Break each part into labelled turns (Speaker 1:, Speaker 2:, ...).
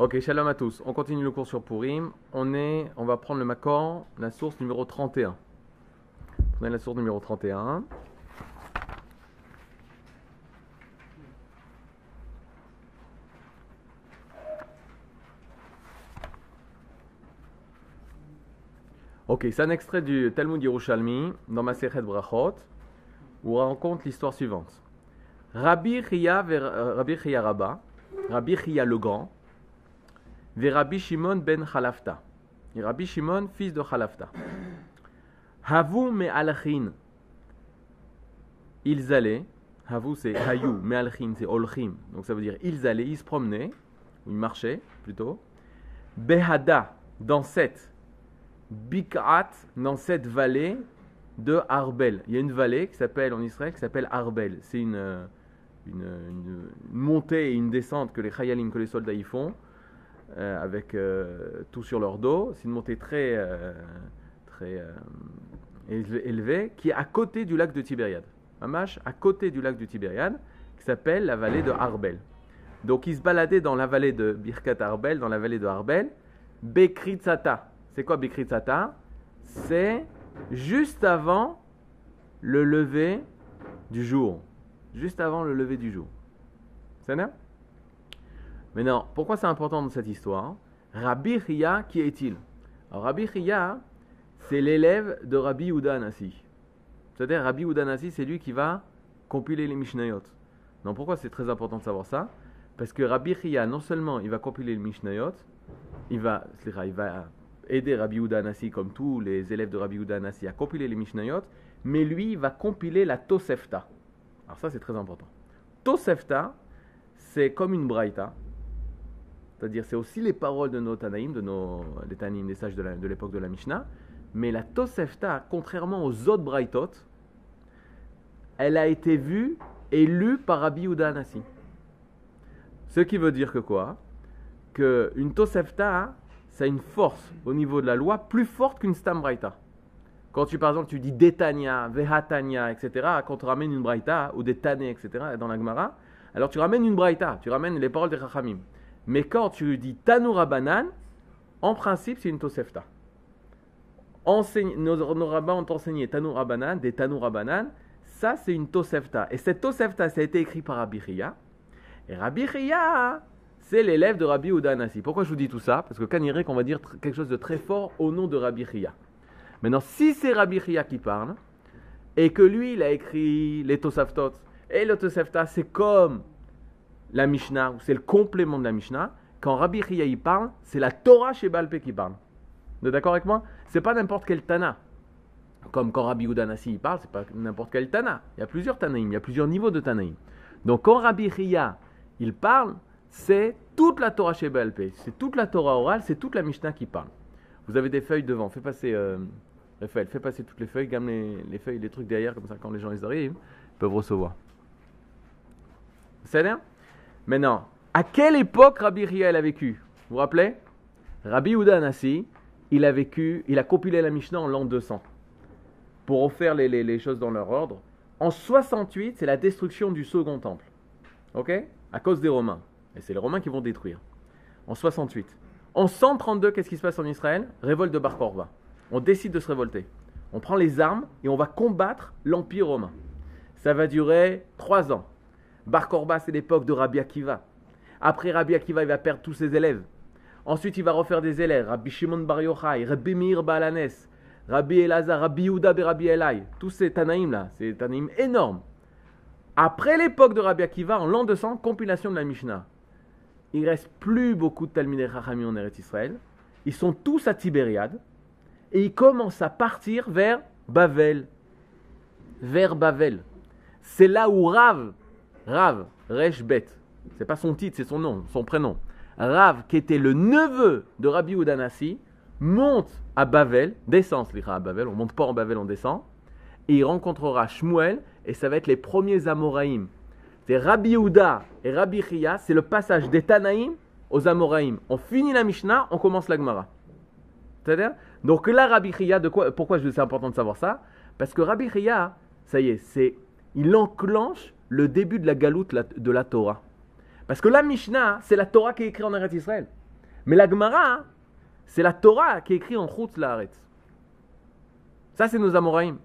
Speaker 1: Ok, shalom à tous. On continue le cours sur Purim. On, est, on va prendre le Makor, la source numéro 31. Prenez la source numéro 31. Ok, c'est un extrait du Talmud Yerushalmi dans Masechet Brachot où on rencontre l'histoire suivante. Rabbi Chia, Rabbi Chia Rabba, Rabbi Chia le Grand, et Rabbi Shimon ben Khalafta. Et Rabbi Shimon, fils de Khalafta. Havu me alchin. Ils allaient. Havu c'est hayu, me alchin c'est olchim. Donc ça veut dire ils allaient, ils se promenaient, ou ils marchaient plutôt. Behada, dans cette. Bik'at, dans cette vallée de Arbel. Il y a une vallée qui s'appelle en Israël qui s'appelle Arbel. C'est une, une, une, montée et une descente que les Chayalim, que les soldats y font. Euh, avec euh, tout sur leur dos. C'est une montée très, euh, très élevée qui est à côté du lac de Tibériade. Mamash, à côté du lac de Tibériade, qui s'appelle la vallée de Arbel. Donc ils se baladaient dans la vallée de Birkat Arbel, dans la vallée de Arbel. Bekritzata. C'est quoi Bekritzata C'est juste avant le lever du jour. Juste avant le lever du jour. C'est ça Maintenant, pourquoi c'est important dans cette histoire? Rabbi Chia, qui est-il? Alors, Rabbi Chia, c'est l'élève de Rabbi Yehuda Anassi. C'est-à-dire, Rabbi Yehuda Anassi, c'est lui qui va compiler les Mishnayot. Donc, pourquoi c'est très important de savoir ça? Parce que Rabbi Chia, non seulement il va compiler les Mishnayot, il va, aider Rabbi Yehuda Anassi, comme tous les élèves de Rabbi Yehuda Anassi, à compiler les Mishnayot, mais lui, il va compiler la Tosefta. Alors ça, c'est très important. Tosefta, c'est comme une braïta, c'est-à-dire, c'est aussi les paroles de nos Tanaïm, de nos Tanaïm, des sages de l'époque de, la Mishnah. Mais la Tosefta, contrairement aux autres Braithot, elle a été vue et lue par Rabbi Anassi. Ce qui veut dire que quoi? Qu'une Tosefta, ça a une force au niveau de la loi plus forte qu'une Stam Braïta. Quand tu, par exemple, tu dis Detania, Vehatania, etc., quand tu ramènes une Braïta, ou des Tané, etc., dans la Gemara, alors tu ramènes une Braïta, tu ramènes les paroles des Chachamim. Mais quand tu dis Tanoura Banan, en principe, c'est une Tosefta. Nos, rabbins ont enseigné Tanoura Banan, des Tanoura Banan, ça c'est une Tosefta. Et cette Tosefta, ça a été écrit par Rabbi Ria. Et Rabbi Ria, c'est l'élève de Rabbi Udanasi. Pourquoi je vous dis tout ça? Parce que Kanirek, on va dire quelque chose de très fort au nom de Rabbi Ria. Maintenant, si c'est Rabbi Ria qui parle, et que lui, il a écrit les Toseftot, et le Tosefta, c'est comme la Mishnah, c'est le complément de la Mishnah, quand Rabbi Chia y parle, c'est la Torah chez Balpé qui parle. Vous êtes d'accord avec moi? C'est pas n'importe quel Tana. Comme quand Rabbi Udanasi y parle, c'est pas n'importe quel Tana. Il y a plusieurs Tanaïm, il y a plusieurs niveaux de Tanaïm. Donc quand Rabbi Chia il parle, c'est toute la Torah chez Balpé. C'est toute la Torah orale, c'est toute la Mishnah qui parle. Vous avez des feuilles devant, fais passer, euh, Raphaël, fais passer toutes les feuilles, gamme les, feuilles, les trucs derrière, comme ça quand les gens ils arrivent, ils peuvent recevoir. C'est bien? Maintenant, à quelle époque Rabbi Ria a vécu? Vous vous rappelez? Rabbi Uda Anassi, il a vécu, il a compilé la Mishnah en l'an 200 pour refaire les, choses dans leur ordre. En 68, c'est la destruction du second temple. Ok? À cause des Romains. Et c'est les Romains qui vont détruire. En 68. En 132, qu'est-ce qui se passe en Israël? Révolte de Bar Korva. On décide de se révolter. On prend les armes et on va combattre l'Empire romain. Ça va durer trois ans. Bar Korba, c'est l'époque de Rabbi Akiva. Après Rabbi Akiva, il va perdre tous ses élèves. Ensuite, il va refaire des élèves. Rabbi Shimon Bar Yochai, Rabbi Meir Balanes, Rabbi Elazar, Rabbi Yehuda et Rabbi Elai. Tous ces Tanaïm là, c'est Tanaïm énormes. Après l'époque de Rabbi Akiva, en l'an 200, compilation de la Mishnah. Il reste plus beaucoup de Talmidei Chachamim en Eretz Israël. Ils sont tous à Tibériade. Et ils commencent à partir vers Bavel. Vers Bavel. C'est là où Rav, Rav Reshbet, c'est pas son titre, c'est son nom, son prénom. Rav, qui était le neveu de Rabbi Udanasi, monte à Bavel, descend, à Bavel, on monte pas en Bavel, on descend, et il rencontrera Shmuel, et ça va être les premiers Amoraïm. C'est Rabbi Uda et Rabbi Chia, c'est le passage des Tanaïm aux Amoraïm. On finit la Mishnah, on commence la Gemara. C'est-à-dire Donc là, Rabbi Chia, de quoi, pourquoi c'est important de savoir ça? Parce que Rabbi Chia, ça y est, c'est, il enclenche le début de la galoute de la Torah. Parce que la Mishnah, c'est la Torah qui est écrite en Eretz Israël. Mais la Gemara, c'est la Torah qui est écrite en Chutz Laaretz. Ça, c'est nos Amoraïm.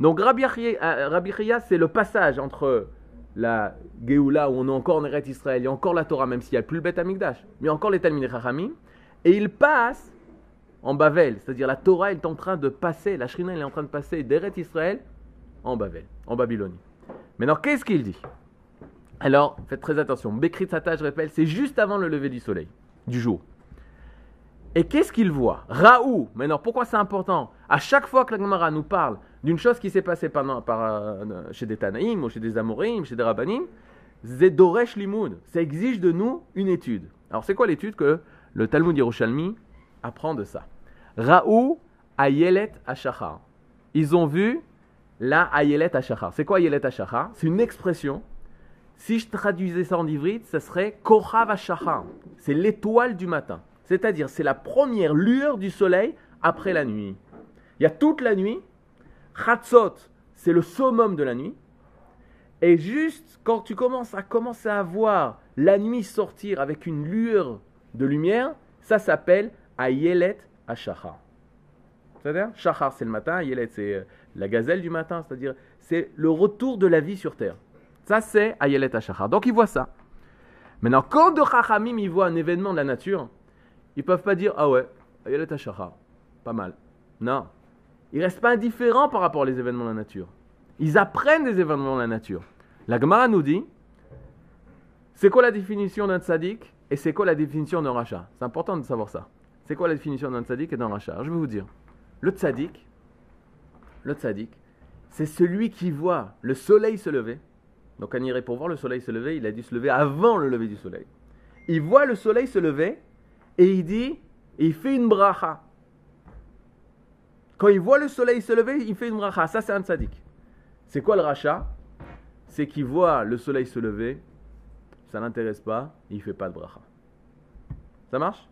Speaker 1: Donc Rabbi Chia, c'est le passage entre la Géoula où on est encore en Eretz Israël, il y a encore la Torah, même s'il n'y a plus le Bet Amikdash, mais encore les Talmud Chachamim, et il passe en Bavel, c'est-à-dire la Torah est en train de passer, la Shrina est en train de passer d'Eretz Israël en Bavel, en Babylonie. Maintenant, qu'est-ce qu'il dit? Alors, faites très attention, Bekrit Sata, je répète, c'est juste avant le lever du soleil, du jour. Et qu'est-ce qu'il voit? Raoult, maintenant pourquoi c'est important? À chaque fois que la Gemara nous parle d'une chose qui s'est passée par, euh, chez des Tanaïm, ou chez des Amorim, chez des Rabbanim, Zedoresh Limoud, ça exige de nous une étude. Alors c'est quoi l'étude que le Talmud Yerushalmi apprend de ça? Raoult Ayelet Ashachar. Ils ont vu la Ayelet Ashachar. C'est quoi Ayelet Ashachar C'est une expression. Si je traduisais ça en ivrite, ça serait Kochav Ashachar. C'est l'étoile du matin. C'est-à-dire, c'est la première lueur du soleil après la nuit. Il y a toute la nuit, Chatzot, c'est le summum de la nuit. Et juste quand tu commences à commencer à voir la nuit sortir avec une lueur de lumière, ça s'appelle Ayelet Ashachar. C'est-à-dire, Shachar c'est le matin, Ayelet c'est euh, la gazelle du matin, c'est-à-dire c'est le retour de la vie sur terre. Ça c'est Ayelet Ashachar. Donc il voit ça. Maintenant, quand de Chachamim il voit un événement de la nature, ils peuvent pas dire Ah ouais, Ayelet Ashachar, pas mal. Non, ils restent pas indifférents par rapport aux événements de la nature. Ils apprennent des événements de la nature. La Gemara nous dit c'est quoi la définition d'un tzaddik et c'est quoi la définition d'un rachat? C'est important de savoir ça. C'est quoi la définition d'un tzaddik et d'un rachat? Je vais vous dire. Le tzaddik, le tzaddik, c'est celui qui voit le soleil se lever. Donc, on irait pour voir le soleil se lever, il a dû se lever avant le lever du soleil. Il voit le soleil se lever et il dit, il fait une bracha. Quand il voit le soleil se lever, il fait une bracha. Ça, c'est un tzaddik. C'est quoi le rachat C'est qu'il voit le soleil se lever, ça n'intéresse pas, il fait pas de bracha. Ça marche?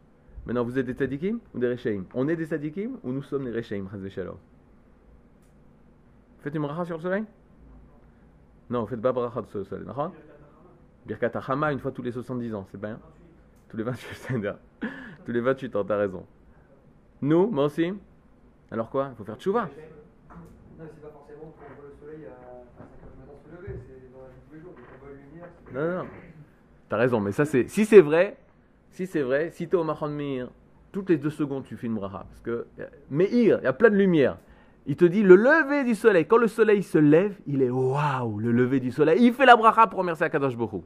Speaker 1: Maintenant, vous êtes des tzaddikim ou des rechaim On est des tzaddikim ou nous sommes des rechaim Faites une bracha sur le soleil? Non, faites pas bracha sur le soleil. Birkat Hama une fois tous les 70 ans, c'est bien? Tous les 28, tous les 28 ans, t'as raison. Nous, moi aussi, alors quoi? Il faut faire tchouva.
Speaker 2: Non, c'est pas forcément qu'on voit le soleil à 5 h du matin se lever, c'est dans la vie de tous les jours. on voit la lumière.
Speaker 1: Non, non. T'as raison, mais ça c'est. Si c'est vrai, si c'est vrai, si t'es au Mahan Meir, toutes les deux secondes tu fais une bracha. Parce que Meir, il y a plein de lumière. Il te dit le lever du soleil. Quand le soleil se lève, il est waouh, le lever du soleil. Il fait la bracha pour remercier Akadosh Bokhu.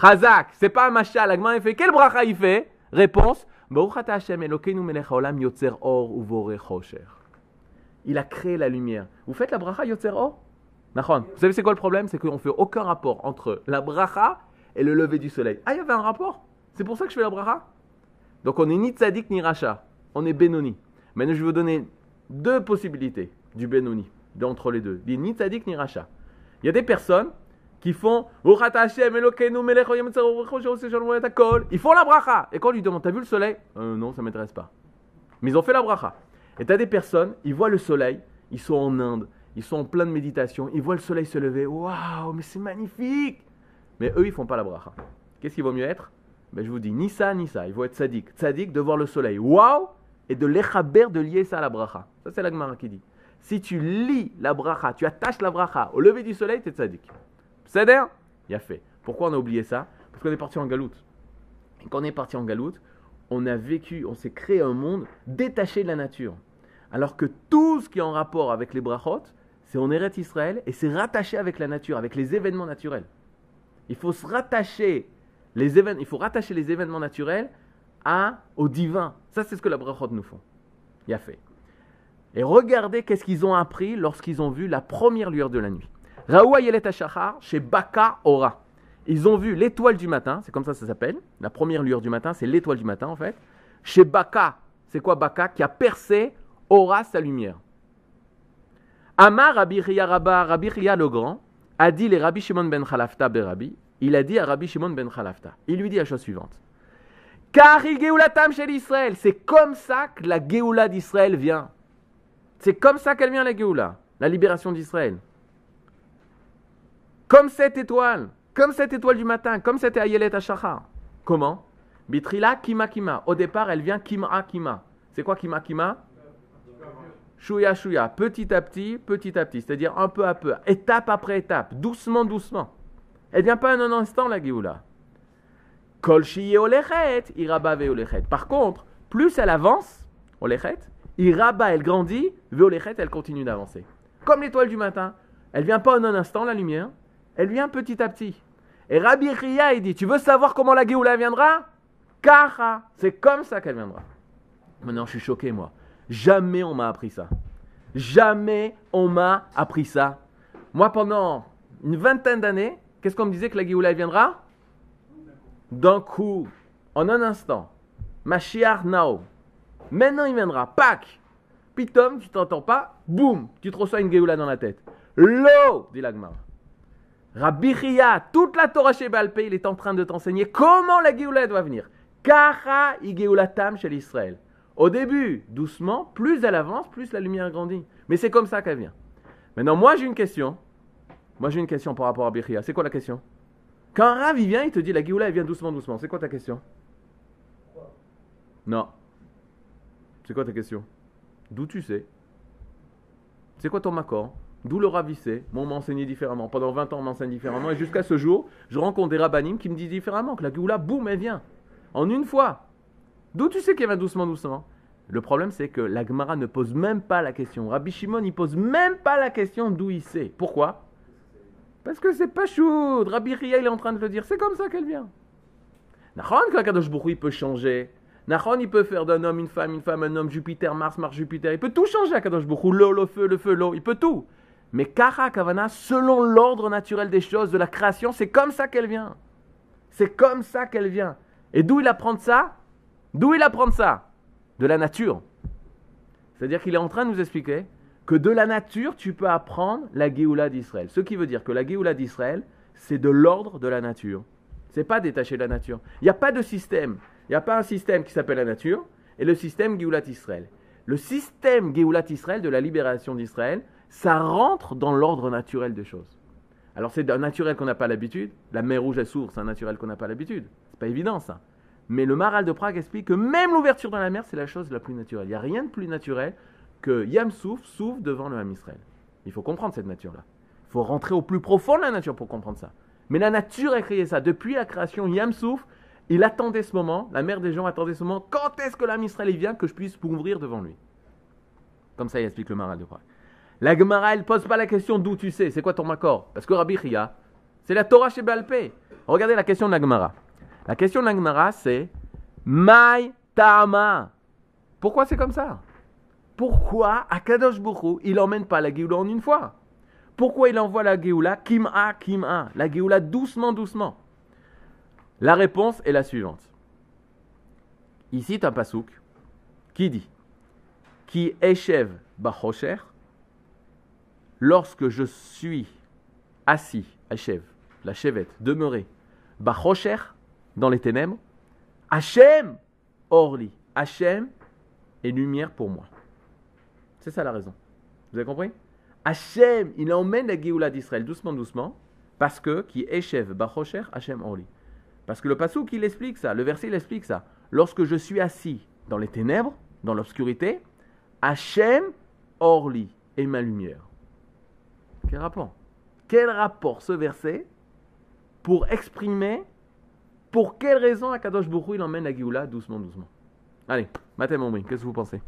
Speaker 1: Chazak, c'est pas un machal. L'agman il fait quelle bracha il fait? Réponse il a créé la lumière. Vous faites la bracha Yotzer Or? Vous savez c'est quoi le problème? C'est qu'on ne fait aucun rapport entre la bracha et le lever du soleil. Ah, il y avait un rapport C'est pour ça que je fais la bracha? Donc on est ni tzadik ni racha. On est Benoni. Maintenant je vais vous donner deux possibilités du Benoni, d'entre les deux. Ni tzadik ni racha. Il y a des personnes qui font Ils font la bracha. Et quand on lui demande T'as vu le soleil? Euh, Non, ça ne m'intéresse pas. Mais ils ont fait la bracha. Et tu as des personnes, ils voient le soleil, ils sont en Inde, ils sont en pleine méditation, ils voient le soleil se lever. Waouh, mais c'est magnifique Mais eux, ils font pas la bracha. Qu'est-ce qu'il vaut mieux être? Ben, Je vous dis ni ça, ni ça. Il faut être sadique. Sadique de voir le soleil. Waouh Et de l'échaber, de lier ça à la bracha. Ça, c'est la Gemara qui dit. Si tu lis la bracha, tu attaches la bracha au lever du soleil, tu es sadique. C'est Il a fait. Pourquoi on a oublié ça? Parce qu'on est parti en galoute. Et quand on est parti en galoute, on a vécu, on s'est créé un monde détaché de la nature. Alors que tout ce qui est en rapport avec les brachot, c'est on Eret Israël et c'est rattaché avec la nature, avec les événements naturels. Il faut se rattacher les événements, il faut rattacher les événements naturels à, au divin. Ça, c'est ce que les brachot nous font. Il a fait. Et regardez qu'est-ce qu'ils ont appris lorsqu'ils ont vu la première lueur de la nuit. Raoua Yelet chez Baka Ora. Ils ont vu l'étoile du matin, c'est comme ça ça s'appelle. La première lueur du matin, c'est l'étoile du matin en fait. Chez Baka, c'est quoi Baka Qui a percé Ora sa lumière. Amar Rabbi Rabba, Rabbi le Grand, a dit les Rabbi Shimon ben Khalafta Berabi, il a dit à Rabbi Shimon ben Khalafta, il lui dit la chose suivante. Car Geoulatam chez l'Israël, c'est comme ça que la Géoula d'Israël vient. C'est comme ça qu'elle vient la Géoula, la libération d'Israël. Comme cette étoile. comme cette étoile du matin, comme cette Ayelet Ashachar. Comment? Bitrila Kima Kima. Au départ, elle vient Kima Kima. C'est quoi Kima Kima? Chouya Chouya. Petit à petit, petit à petit. C'est-à-dire un peu à peu, étape après étape, doucement, doucement. Elle vient pas en un instant, la Géoula. Kol Olechet, Iraba Olechet. Par contre, plus elle avance, Olechet, Iraba, elle grandit, Veolechet, elle continue d'avancer. Comme l'étoile du matin. Elle vient pas en un instant, la lumière. Elle vient petit à petit. Et Rabbi Ria, il dit, tu veux savoir comment la Géoula viendra? Kaha, c'est comme ça qu'elle viendra. Maintenant, je suis choqué, moi. Jamais on m'a appris ça. Jamais on m'a appris ça. Moi, pendant une vingtaine d'années, qu'est-ce qu'on me disait que la Géoula viendra? D'un coup, en un instant. Mashiach Nao. Maintenant, il viendra. Pac Pitom, tu t'entends pas. Boum Tu te reçois une Géoula dans la tête. L'eau, dit l'Agmar. Rabbi Chia, toute la Torah chez Balpé, il est en train de t'enseigner comment la Géoula doit venir. Kacha Tam chez l'Israël. Au début, doucement, plus elle avance, plus la lumière grandit. Mais c'est comme ça qu'elle vient. Maintenant, moi j'ai une question. Moi j'ai une question par rapport à Bichia. C'est quoi la question? Quand un Rav vient, il te dit la Géoula elle vient doucement, doucement. C'est quoi ta question? Non. C'est quoi ta question? D'où tu sais? C'est quoi ton macor D'où le ravissé. Moi, on m'a enseigné différemment. Pendant 20 ans, on m'enseigne différemment. Et jusqu'à ce jour, je rencontre des rabbinim qui me disent différemment que la Géoula, boum, elle vient. En une fois. D'où tu sais qu'elle va doucement, doucement? Le problème, c'est que la Gemara ne pose même pas la question. Rabbi Shimon, il pose même pas la question d'où il sait. Pourquoi? Parce que c'est pas chaud. Rabbi Ria, il est en train de le dire. C'est comme ça qu'elle vient. Nachon, Kadosh il peut changer. Nachon, il peut faire d'un homme une femme, une femme, un homme, Jupiter, Mars, Mars, Jupiter. Il peut tout changer à Kadosh L'eau, le feu, le feu, l'eau. Il peut tout. Mais Kara Kavana, selon l'ordre naturel des choses, de la création, c'est comme ça qu'elle vient. C'est comme ça qu'elle vient. Et d'où il apprend ça? D'où il apprend ça? De la nature. C'est-à-dire qu'il est en train de nous expliquer que de la nature, tu peux apprendre la Géoula d'Israël. Ce qui veut dire que la Géoula d'Israël, c'est de l'ordre de la nature. C'est pas détaché de la nature. Il n'y a pas de système. Il n'y a pas un système qui s'appelle la nature et le système Géoulat Israël. Le système Géoulat Israël de la libération d'Israël, ça rentre dans l'ordre naturel des choses. Alors c'est un naturel qu'on n'a pas l'habitude. La mer rouge, elle s'ouvre, c'est un naturel qu'on n'a pas l'habitude. C'est pas évident ça. Mais le Maral de Prague explique que même l'ouverture dans la mer, c'est la chose la plus naturelle. Il n'y a rien de plus naturel que Yam Souf s'ouvre devant le Ham Israël. Il faut comprendre cette nature-là. Il faut rentrer au plus profond de la nature pour comprendre ça. Mais la nature a créé ça. Depuis la création, Yam Souf, il attendait ce moment, la mère des gens attendait ce moment. Quand est-ce que l'âme Israël vient que je puisse m'ouvrir devant lui? Comme ça, il explique le Maral de Prague. La Gemara, elle pose pas la question d'où tu sais, c'est quoi ton macor Parce que Rabbi Chia, c'est la Torah chez Balpé. Regardez la question de la Gemara. La question de la Gemara, c'est Mai Tama. Pourquoi c'est comme ça? Pourquoi Akadosh Bokhu, il emmène pas la Géoula en une fois? Pourquoi il envoie la Géoula Kim'a, Kim'a La Géoula doucement, doucement? La réponse est la suivante. Ici, un pasouk qui dit Qui échève Bachosher lorsque je suis assis, Hachem, la chevette, demeuré, Bachocher, dans les ténèbres, Hachem, Orli, Hachem est lumière pour moi. C'est ça la raison. Vous avez compris? Hachem, il emmène la Géoula d'Israël doucement, doucement, parce que, qui échève, Bachocher, Hachem, Orli. Parce que le passou qui l'explique ça, le verset il explique ça. Lorsque je suis assis dans les ténèbres, dans l'obscurité, Hachem, Orli est ma lumière. Quel rapport? Quel rapport ce verset pour exprimer pour quelle raison Akadosh Bourou il emmène la Géoula doucement, doucement? Allez, Mathé qu'est-ce que vous pensez?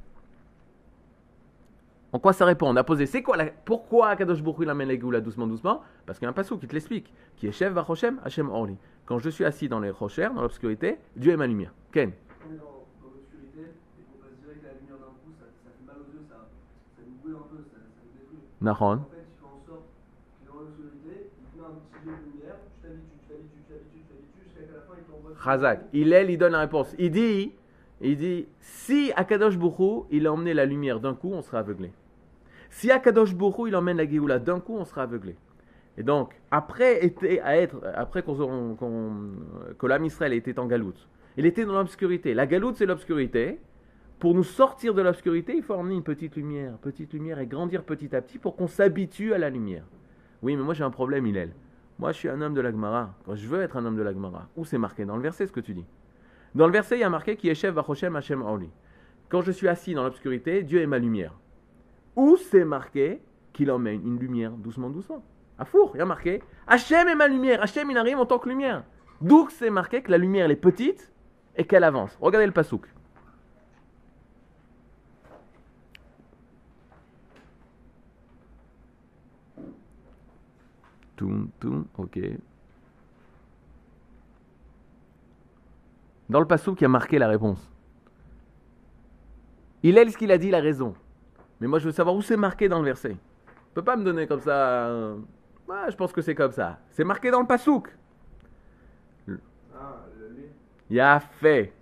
Speaker 1: En quoi ça répond? On a posé, c'est quoi la... Pourquoi Akadosh Bourou il emmène la Géoula doucement, doucement? Parce qu'il y a un passage qui te l'explique, qui est chef Vachoshem, Hachem Orli. Quand je suis assis dans les rochers, dans l'obscurité, Dieu est ma lumière. Ken. Nahon. Chazak. Il est, il donne la réponse. Il dit, il dit, si Akadosh Bourou, il a emmené la lumière d'un coup, on sera aveuglé. Si Akadosh Bourou, il emmène la Géoula d'un coup, on sera aveuglé. Et donc, après, était, à être, après que l'âme Israël était en galoute, il était dans l'obscurité. La galoute, c'est l'obscurité. Pour nous sortir de l'obscurité, il faut emmener une petite lumière, petite lumière et grandir petit à petit pour qu'on s'habitue à la lumière. Oui, mais moi j'ai un problème, Hillel. Moi, je suis un homme de la Gemara. Quand je veux être un homme de la Gemara, où c'est marqué Dans le verset, ce que tu dis? Dans le verset, il y a marqué qui est chef Vachoshem Hashem Orli. Quand je suis assis dans l'obscurité, Dieu est ma lumière. Où c'est marqué qu'il emmène une lumière doucement, doucement À four, il y a marqué Hachem est ma lumière. Hachem, il arrive en tant que lumière. D'où c'est marqué que la lumière, est petite et qu'elle avance. Regardez le pasouk. Toum, toum, ok. Dans le pasouk, il y a marqué la réponse. Il est ce qu'il a dit, la raison. Mais moi, je veux savoir où c'est marqué dans le verset. ne peut pas me donner comme ça. euh, je pense que c'est comme ça. C'est marqué dans le pasouk.
Speaker 3: Ah,
Speaker 1: Il a fait.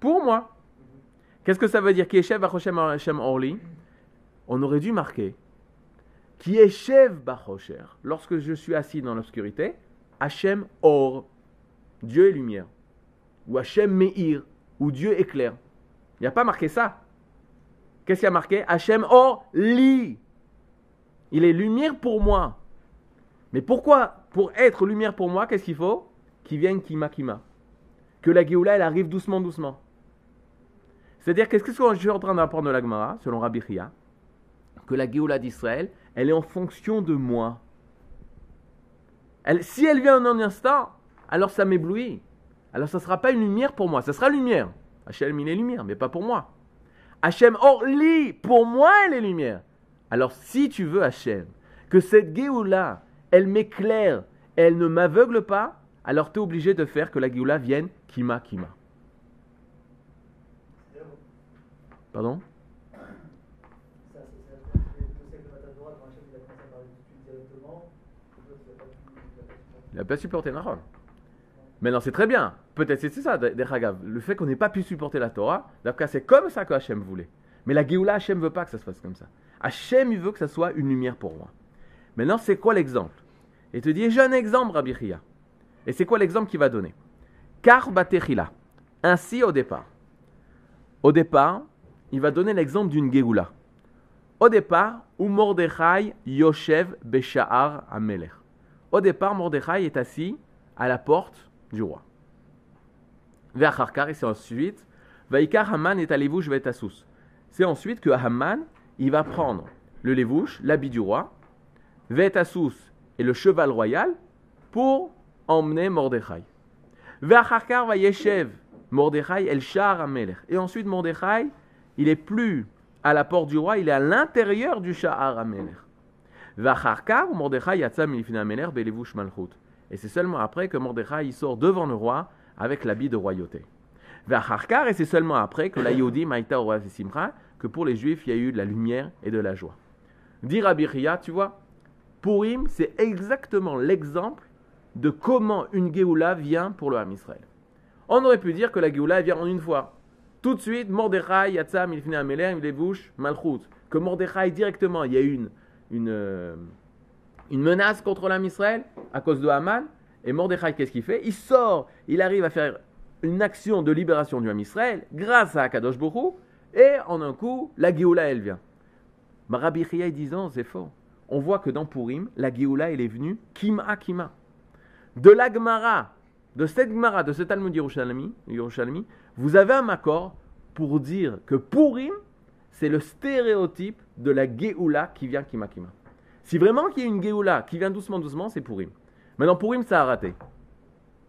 Speaker 1: Pour moi. Qu'est-ce que ça veut dire? Qui est chef Bachoshem Orli On aurait dû marquer qui est chef lorsque je suis assis dans l'obscurité Hashem Or Dieu est lumière ou Hashem Meir ou Dieu éclaire. Il n'y a pas marqué ça. Qu'est-ce qu'il y a marqué? Hashem Or Li Il est lumière pour moi. Mais pourquoi? Pour être lumière pour moi, qu'est-ce qu'il faut? Qu'il vienne Kima Kima que la Géoula, elle arrive doucement, doucement. C'est-à-dire, qu'est-ce que je suis en train d'apprendre de la Gemara, selon Rabbi Chia? Que la Géoula d'Israël, elle est en fonction de moi. Elle- si elle vient en un instant, alors ça m'éblouit. Alors ça ne sera pas une lumière pour moi, ça sera lumière. Hachem, il est lumière, mais pas pour moi. Hachem, or, lit, pour moi, elle est lumière. Alors si tu veux, Hachem, que cette Géoula, elle m'éclaire, elle ne m'aveugle pas, alors tu es obligé de faire que la Géoula vienne Kima Kima. Pardon?
Speaker 2: Il n'a pas
Speaker 1: supporté Nahon. Mais non, c'est très bien. Peut-être c'est ça. Le fait qu'on n'ait pas pu supporter la Torah, d'après c'est comme ça que Hachem voulait. Mais la Géoula, Hachem veut pas que ça se fasse comme ça. Hachem, il veut que ça soit une lumière pour moi. Maintenant, c'est quoi l'exemple? Il te dit, j'ai un exemple, Rabbi Chia. Et c'est quoi l'exemple qu'il va donner? Car Batechila. Ainsi au départ. Au départ, il va donner l'exemple d'une Géoula. Au départ, où Mordechai Yoshev Besha'ar Amelech. Au départ, Mordechai est assis à la porte du roi. Vers Harkar, et c'est ensuite, Vaikar Haman est à Lévouche Vetassus. C'est ensuite que Haman, il va prendre le Lévouche, l'habit du roi, Vetassus et le cheval royal pour emmener Mordechai. Vers va Yeshev, Mordechai El Shar. Et ensuite, Mordechai, il est plus à la porte du roi, il est à l'intérieur du Shahar Amelech. Vacharkar, Mordechai yatsa milifne Amelech belevush malchut. Et c'est seulement après que Mordechai il sort devant le roi avec l'habit de royauté. Vacharkar, et c'est seulement après que la Yodi maïta au simcha, que pour les juifs il y a eu de la lumière et de la joie. Dit Rabbi tu vois, Purim, c'est exactement l'exemple de comment une Géoula vient pour le Ham Israël. On aurait pu dire que la Géoula vient en une fois. Tout de suite, Mordechai, Yatsam, il finit à Meler, il bouche, Malchut. Que Mordechai directement, il y a une, une, euh, une menace contre l'âme Israël à cause de Haman. Et Mordechai, qu'est-ce qu'il fait? Il sort, il arrive à faire une action de libération du âme Israël grâce à Akadosh Borou. Et en un coup, la Géoula, elle vient. Rabbi Chia, disant, c'est faux. On voit que dans Purim, la Géoula, elle est venue Kima Kima. De la Gemara, de cette Gemara, de ce Talmud Yerushalmi, Yerushalmi, vous avez un accord pour dire que Purim, c'est le stéréotype de la Géoula qui vient Kima Kima. Si vraiment qu'il y a une Géoula qui vient doucement doucement, c'est Purim. Maintenant, Purim, ça a raté.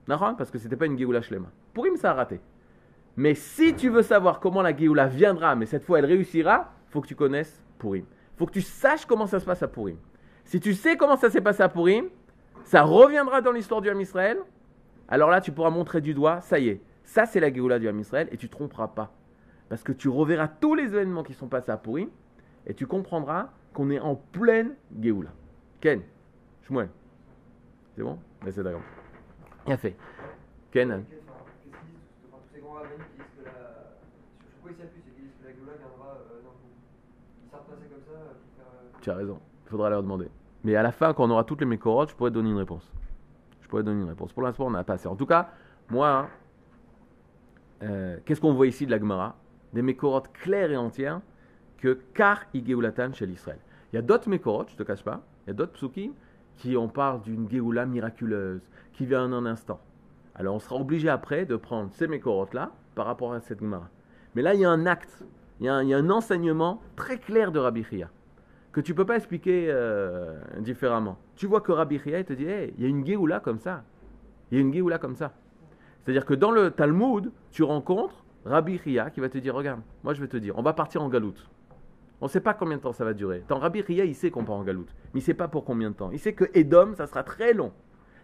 Speaker 1: Parce que c'était pas une Géoula Shlema. Purim, ça a raté. Mais si tu veux savoir comment la Géoula viendra, mais cette fois elle réussira, faut que tu connaisses Purim. faut que tu saches comment ça se passe à Purim. Si tu sais comment ça s'est passé à Purim, ça reviendra dans l'histoire du Ham Israël. Alors là, tu pourras montrer du doigt, ça y est, ça c'est la Géoula du Ham Israël, et tu tromperas pas. Parce que tu reverras tous les événements qui sont passés à Purim, et tu comprendras qu'on est en pleine Géoula. Ken, Shmuel, c'est bon?
Speaker 3: Ça euh, pour faire. euh,
Speaker 1: tu as raison, il faudra leur demander. Mais à la fin, quand on aura toutes les mécorotes, je pourrais te donner une réponse. Je pourrais te donner une réponse. Pour l'instant, on n'a pas assez. En tout cas, moi, hein, euh, qu'est-ce qu'on voit ici de la Gemara? Des mécorotes claires et entières que car Igeulatan chez l'Israël. Il y a d'autres mécorotes, je ne te cache pas, Il y a d'autres psukim qui on parle d'une Géoula miraculeuse, qui vient en un instant. Alors on sera obligé après de prendre ces Mekorot-là par rapport à cette Gemara. Mais là, il y a un acte, il y a un, enseignement très clair de Rabbi Chia que tu ne peux pas expliquer euh, différemment. Tu vois que Rabbi Chia il te dit, Hey, il y a une Géoula comme ça. Il y a une Géoula comme ça. C'est-à-dire que dans le Talmud, tu rencontres Rabbi Chia qui va te dire, regarde, moi je vais te dire, on va partir en galoute. On ne sait pas combien de temps ça va durer. Tant Rabbi Chia, il sait qu'on part en galoute. Mais il ne sait pas pour combien de temps. Il sait que Edom, ça sera très long.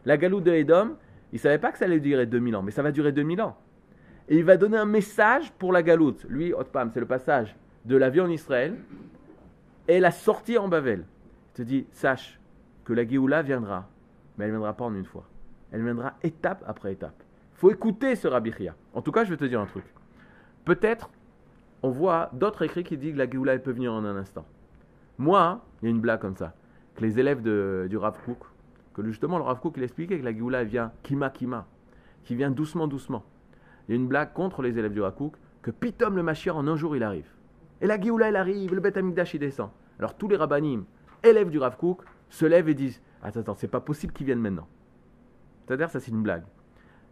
Speaker 1: La galoute de Edom, il ne savait pas que ça allait durer 2000 ans, mais ça va durer 2000 ans. Et il va donner un message pour la galoute. Lui, Otpam, c'est le passage de la vie en Israël et la sortie en Babel. Il te dit, sache que la Géoula viendra, mais elle ne viendra pas en une fois. Elle viendra étape après étape. Faut écouter ce Rabbi Chia. En tout cas, je vais te dire un truc. Peut-être, on voit d'autres écrits qui disent que la Géoula, peut venir en un instant. Moi, il y a une blague comme ça, que les élèves du Rav Kook, que justement le Rav Kook, il expliquait que la Géoula, vient kima kima, qui vient doucement doucement. Il y a une blague contre les élèves du Rav Kook, que Pitom le Mashiach, en un jour, il arrive. Et la Géoula, elle arrive, le Beth Amikdash, il descend. Alors tous les rabbinim, élèves du Rav Kook, se lèvent et disent Attends, attends, c'est pas possible qu'ils viennent maintenant. C'est-à-dire, ça c'est une blague.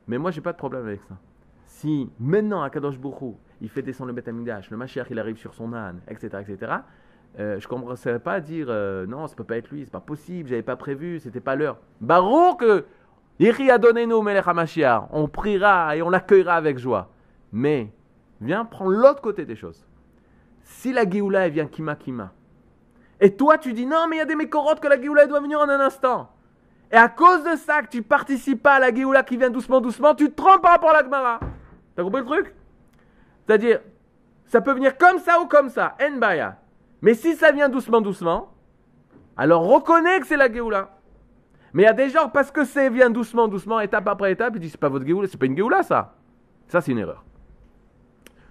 Speaker 1: Mais moi, j'ai pas de problème avec ça. Si maintenant, à Kadosh Bourou, il fait descendre le Beth Amikdash, le Mashiach, il arrive sur son âne, etc., etc., euh, je ne commencerai pas à dire euh, non, ça peut pas être lui, c'est pas possible, j'avais pas prévu, c'était pas l'heure. Baruch que Iri a donné nous Melech HaMashiach. On priera et on l'accueillera avec joie. Mais viens prendre l'autre côté des choses. Si la Géoula elle vient kima kima, et toi tu dis non, mais il y a des mécorotes que la Géoula doit venir en un instant. Et à cause de ça que tu participes pas à la Géoula qui vient doucement doucement, tu te trompes par rapport à la Gemara. T'as compris le truc? C'est-à-dire, ça peut venir comme ça ou comme ça, en baya. Mais si ça vient doucement doucement, alors reconnais que c'est la Géoula. Mais il y a des gens, parce que ça vient doucement, doucement, étape après étape, ils disent c'est pas votre Géoula, c'est pas une Géoula ça. Ça, c'est une erreur.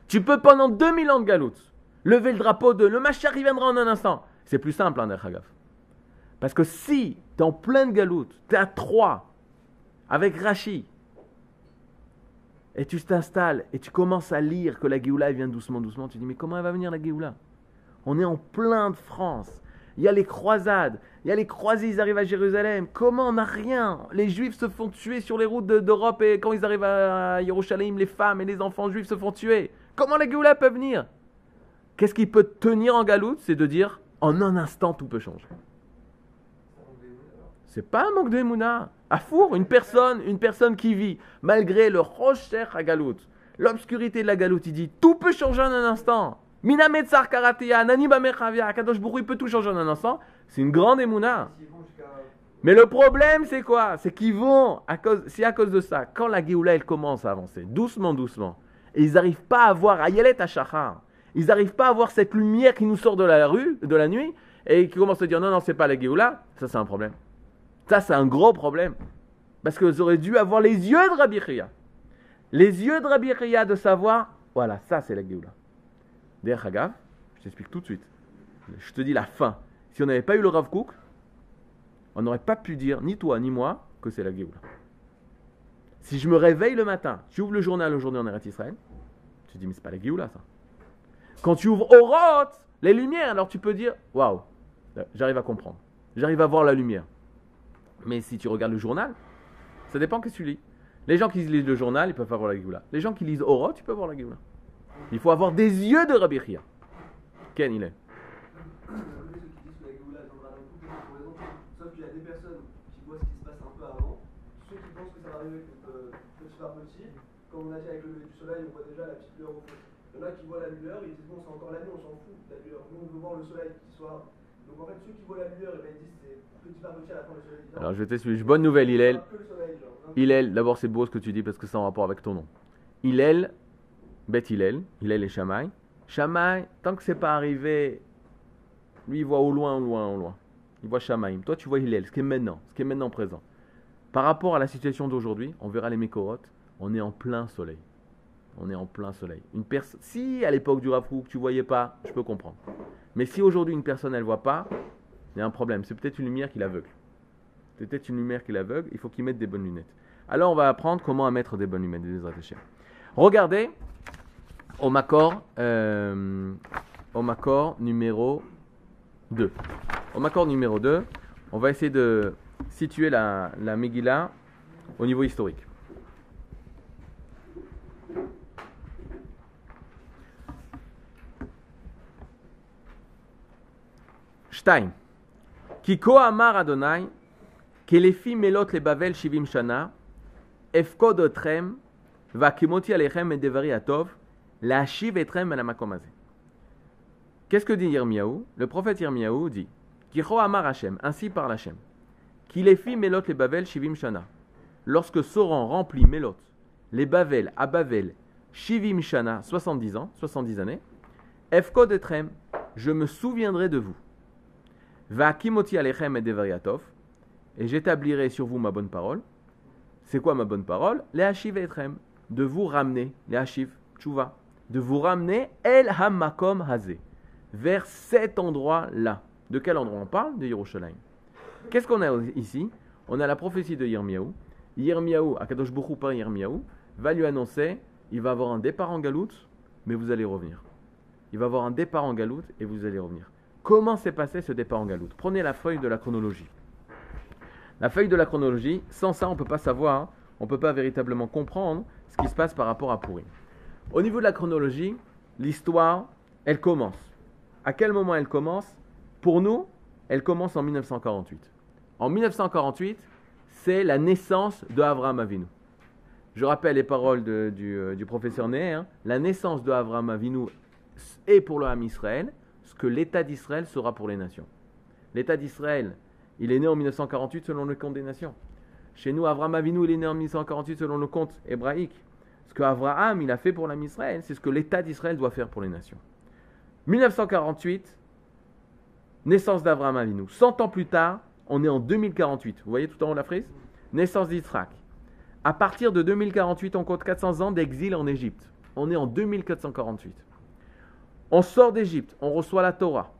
Speaker 1: Tu peux pendant 2000 ans de galoute lever le drapeau de le Machar, il viendra en un instant. C'est plus simple, hein, Derchagaf. Parce que si tu es en pleine galoute, tu es à 3 avec Rachi, et tu t'installes et tu commences à lire que la Géoula vient doucement, doucement, tu dis mais comment elle va venir la Géoula? On est en plein de France. Il y a les croisades, il y a les croisés, ils arrivent à Jérusalem. Comment on n'a rien? Les juifs se font tuer sur les routes de- d'Europe et quand ils arrivent à Jérusalem, les femmes et les enfants juifs se font tuer. Comment la Géoula peut venir? Qu'est-ce qui peut tenir en galoute? C'est de dire en un instant tout peut changer. C'est pas un manque de. À four, une personne, une personne qui vit malgré le rocher à galoute, l'obscurité de la galoute, il dit tout peut changer en un instant. Minametzar karatea, naniba mechavia, Kadosh Hu, il peut tout changer en un instant. C'est une grande
Speaker 3: jusqu'à.
Speaker 1: Mais le problème, c'est quoi? C'est qu'ils vont, à cause, c'est à cause de ça, quand la Géoula, elle commence à avancer, doucement, doucement, et ils n'arrivent pas à voir Ayelet Hachachar, ils n'arrivent pas à voir cette lumière qui nous sort de la rue, de la nuit, et qui commencent à dire non, non, c'est pas la Géoula, ça c'est un problème. Ça, c'est un gros problème. Parce qu'ils auraient dû avoir les yeux de Rabbi Chia. Les yeux de Rabbi Chia de savoir, voilà, ça c'est la Géoula. D'ailleurs, Hagav, je t'explique tout de suite. Je te dis la fin. Si on n'avait pas eu le Rav Kook, on n'aurait pas pu dire, ni toi ni moi, que c'est la Géoula. Si je me réveille le matin, tu ouvres le journal aujourd'hui en Eretz Israël, tu te dis, mais c'est pas la Géoula ça. Quand tu ouvres Oroth, les lumières, alors tu peux dire, waouh, j'arrive à comprendre. J'arrive à voir la lumière. Mais si tu regardes le journal, ça dépend que tu lis. Les gens qui lisent le journal, ils peuvent avoir la Géoula. Les gens qui lisent Oroth, tu peux avoir la Géoula. Il faut avoir des yeux de Rabbi Chia. Ken, il est.
Speaker 3: Euh. Comme on a dit avec le lever du soleil, on voit déjà la petite lueur au fond. Il y en a qui voient la lueur, ils disent bon, c'est encore la nuit, on s'en fout de la lueur. Nous, on veut voir le soleil qui soit. Donc en fait, ceux qui voient la lueur, ils disent c'est petit par petit à la fin, le soleil dit non.
Speaker 1: Alors je. Bonne nouvelle, Hillel.
Speaker 3: hein.
Speaker 1: Hillel, d'abord c'est beau ce que tu dis parce que c'est en rapport avec ton nom. Hillel, Beth Hillel, Hillel et Shammai. Shammai, tant que c'est pas arrivé, lui il voit au loin, au loin, au loin. Il voit Shammai. Toi tu vois Hillel, ce qui est maintenant, ce qui est maintenant présent. Par rapport à la situation d'aujourd'hui, on verra les Mékorot, on est en plein soleil. On est en plein soleil. Une personne, si à l'époque du Rav Kook, tu voyais pas, je peux comprendre. Mais si aujourd'hui une personne elle voit pas, il y a un problème. C'est peut-être une lumière qui l'aveugle. C'est peut-être une lumière qui l'aveugle. Il faut qu'il mette des bonnes lunettes. Alors on va apprendre comment à mettre des bonnes lunettes. des. Regardez au Makor, euh, au numéro 2. Au Makor numéro 2, On va essayer de situer la, la au niveau historique. Hazeh. Qu'est-ce que dit Yirmiyahu? Le prophète Yirmiyahu dit Kiko amar Hashem, ainsi parle Hashem, kilefi melot le Bavel shivim shana. Lorsque Soran remplit melot, les Bavel à Bavel, shivim shana, 70 ans, 70 années, efkod je me souviendrai de vous. Va kimoti alechem et devariatov, et j'établirai sur vous ma bonne parole. C'est quoi ma bonne parole? Les hachiv etrem, de vous ramener, les hachiv, tchouva, de vous ramener el hamakom hazé, vers cet endroit-là. De quel endroit on parle? De Yerushalayim. Qu'est-ce qu'on a ici? On a la prophétie de Yirmiyahu. Yirmiyahu, Akadosh Bokhu par Yirmiyahu, va lui annoncer il va avoir un départ en galoute, mais vous allez revenir. Il va avoir un départ en galoute et vous allez revenir. Comment s'est passé ce départ en galoute? Prenez la feuille de la chronologie. La feuille de la chronologie, sans ça, on ne peut pas savoir, on ne peut pas véritablement comprendre ce qui se passe par rapport à Pourim. Au niveau de la chronologie, l'histoire, elle commence. À quel moment elle commence? Pour nous, elle commence en 1948. En 1948, c'est la naissance de Avraham Avinu. Je rappelle les paroles euh, du professeur Neher. hein. La naissance de Avraham Avinu est pour le Ham Israël ce que l'État d'Israël sera pour les nations. L'État d'Israël, il est né en 1948 selon le compte des nations. Chez nous, Avraham Avinu, il est né en 1948 selon le compte hébraïque. Ce que Abraham, il a fait pour l'âme Israël, c'est ce que l'État d'Israël doit faire pour les nations. 1948, naissance d'Avraham Avinu. 100 ans plus tard, on est en 2048. Vous voyez tout en haut la frise? Naissance d'Israël. À partir de 2048, on compte 400 ans d'exil en Égypte. On est en 2448. On sort d'Égypte, on reçoit la Torah.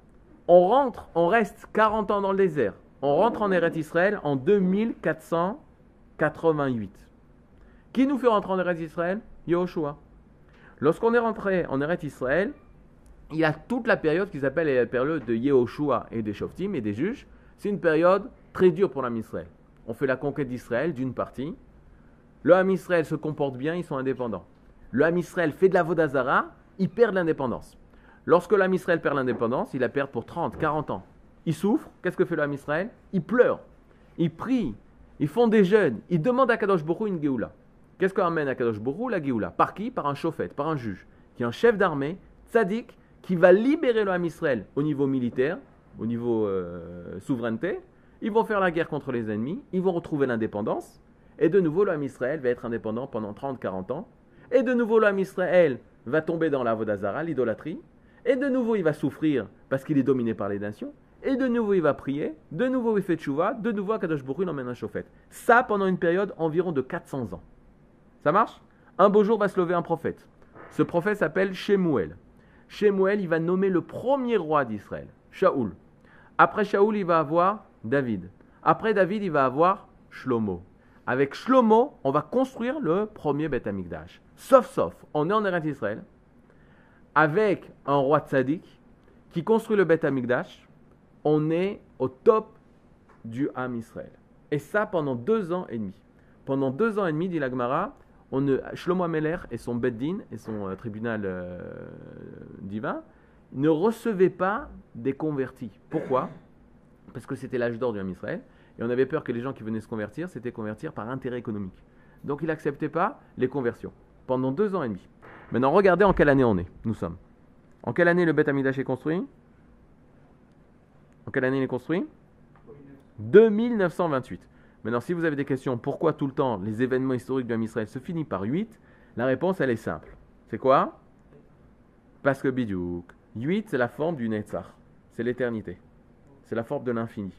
Speaker 1: On rentre, on reste 40 ans dans le désert. On rentre en Eretz Israël en 2488. Qui nous fait rentrer en Eretz Israël? Yahushua. Lorsqu'on est rentré en Eretz Israël, il y a toute la période qui s'appelle la période de Yehoshua et des Shoftim et des juges. C'est une période très dure pour l'âme Israël. On fait la conquête d'Israël d'une partie. Le Israël se comporte bien, ils sont indépendants. Le Israël fait de la Vodazara, ils perdent l'indépendance. Lorsque l'âme Israël perd l'indépendance, il la perd pour 30, 40 ans. Il souffre, qu'est-ce que fait l'âme Israël? Il pleure, il prie, ils font des jeûnes, ils demandent à Kadosh Borou une Géoula. Qu'est-ce qu'amène à Kadosh Borou la Géoula? Par qui? Par un chauffette, par un juge, qui est un chef d'armée, tzaddik, qui va libérer l'âme Israël au niveau militaire, au niveau euh, souveraineté. Ils vont faire la guerre contre les ennemis, ils vont retrouver l'indépendance, et de nouveau l'âme Israël va être indépendant pendant 30-40 ans, et de nouveau l'âme Israël va tomber dans la Vodazara, l'idolâtrie, et de nouveau, il va souffrir parce qu'il est dominé par les nations. Et de nouveau, il va prier. De nouveau, il fait tchouva. De nouveau, Kadosh Baruch Hu, il emmène un chauffette. Ça, pendant une période environ de 400 ans. Ça marche? Un beau jour va se lever un prophète. Ce prophète s'appelle Shemuel. Shemuel, il va nommer le premier roi d'Israël, Shaoul. Après Shaoul, il va avoir David. Après David, il va avoir Shlomo. Avec Shlomo, on va construire le premier Beth Amikdash. Sauf, sauf, on est en Eretz Israël avec un roi tzaddik qui construit le Beth Amikdash, on est au top du Ham Israël. Et ça pendant deux ans et demi. Pendant deux ans et demi, dit l'Agmara, Shlomo Ameler et son Beddin et son euh, tribunal euh, divin ne recevaient pas des convertis. Pourquoi? Parce que c'était l'âge d'or du Ham Israël et on avait peur que les gens qui venaient se convertir, c'était convertir par intérêt économique. Donc il n'acceptait pas les conversions pendant deux ans et demi. Maintenant, regardez en quelle année on est. Nous sommes. En quelle année le Beth Amidash est construit? En quelle année il est construit? 2928. Maintenant, si vous avez des questions, pourquoi tout le temps les événements historiques de Israël se finissent par 8 La réponse, elle est simple. C'est quoi? Parce que Bidyouk. 8, c'est la forme du Netzach. C'est l'éternité. C'est la forme de l'infini.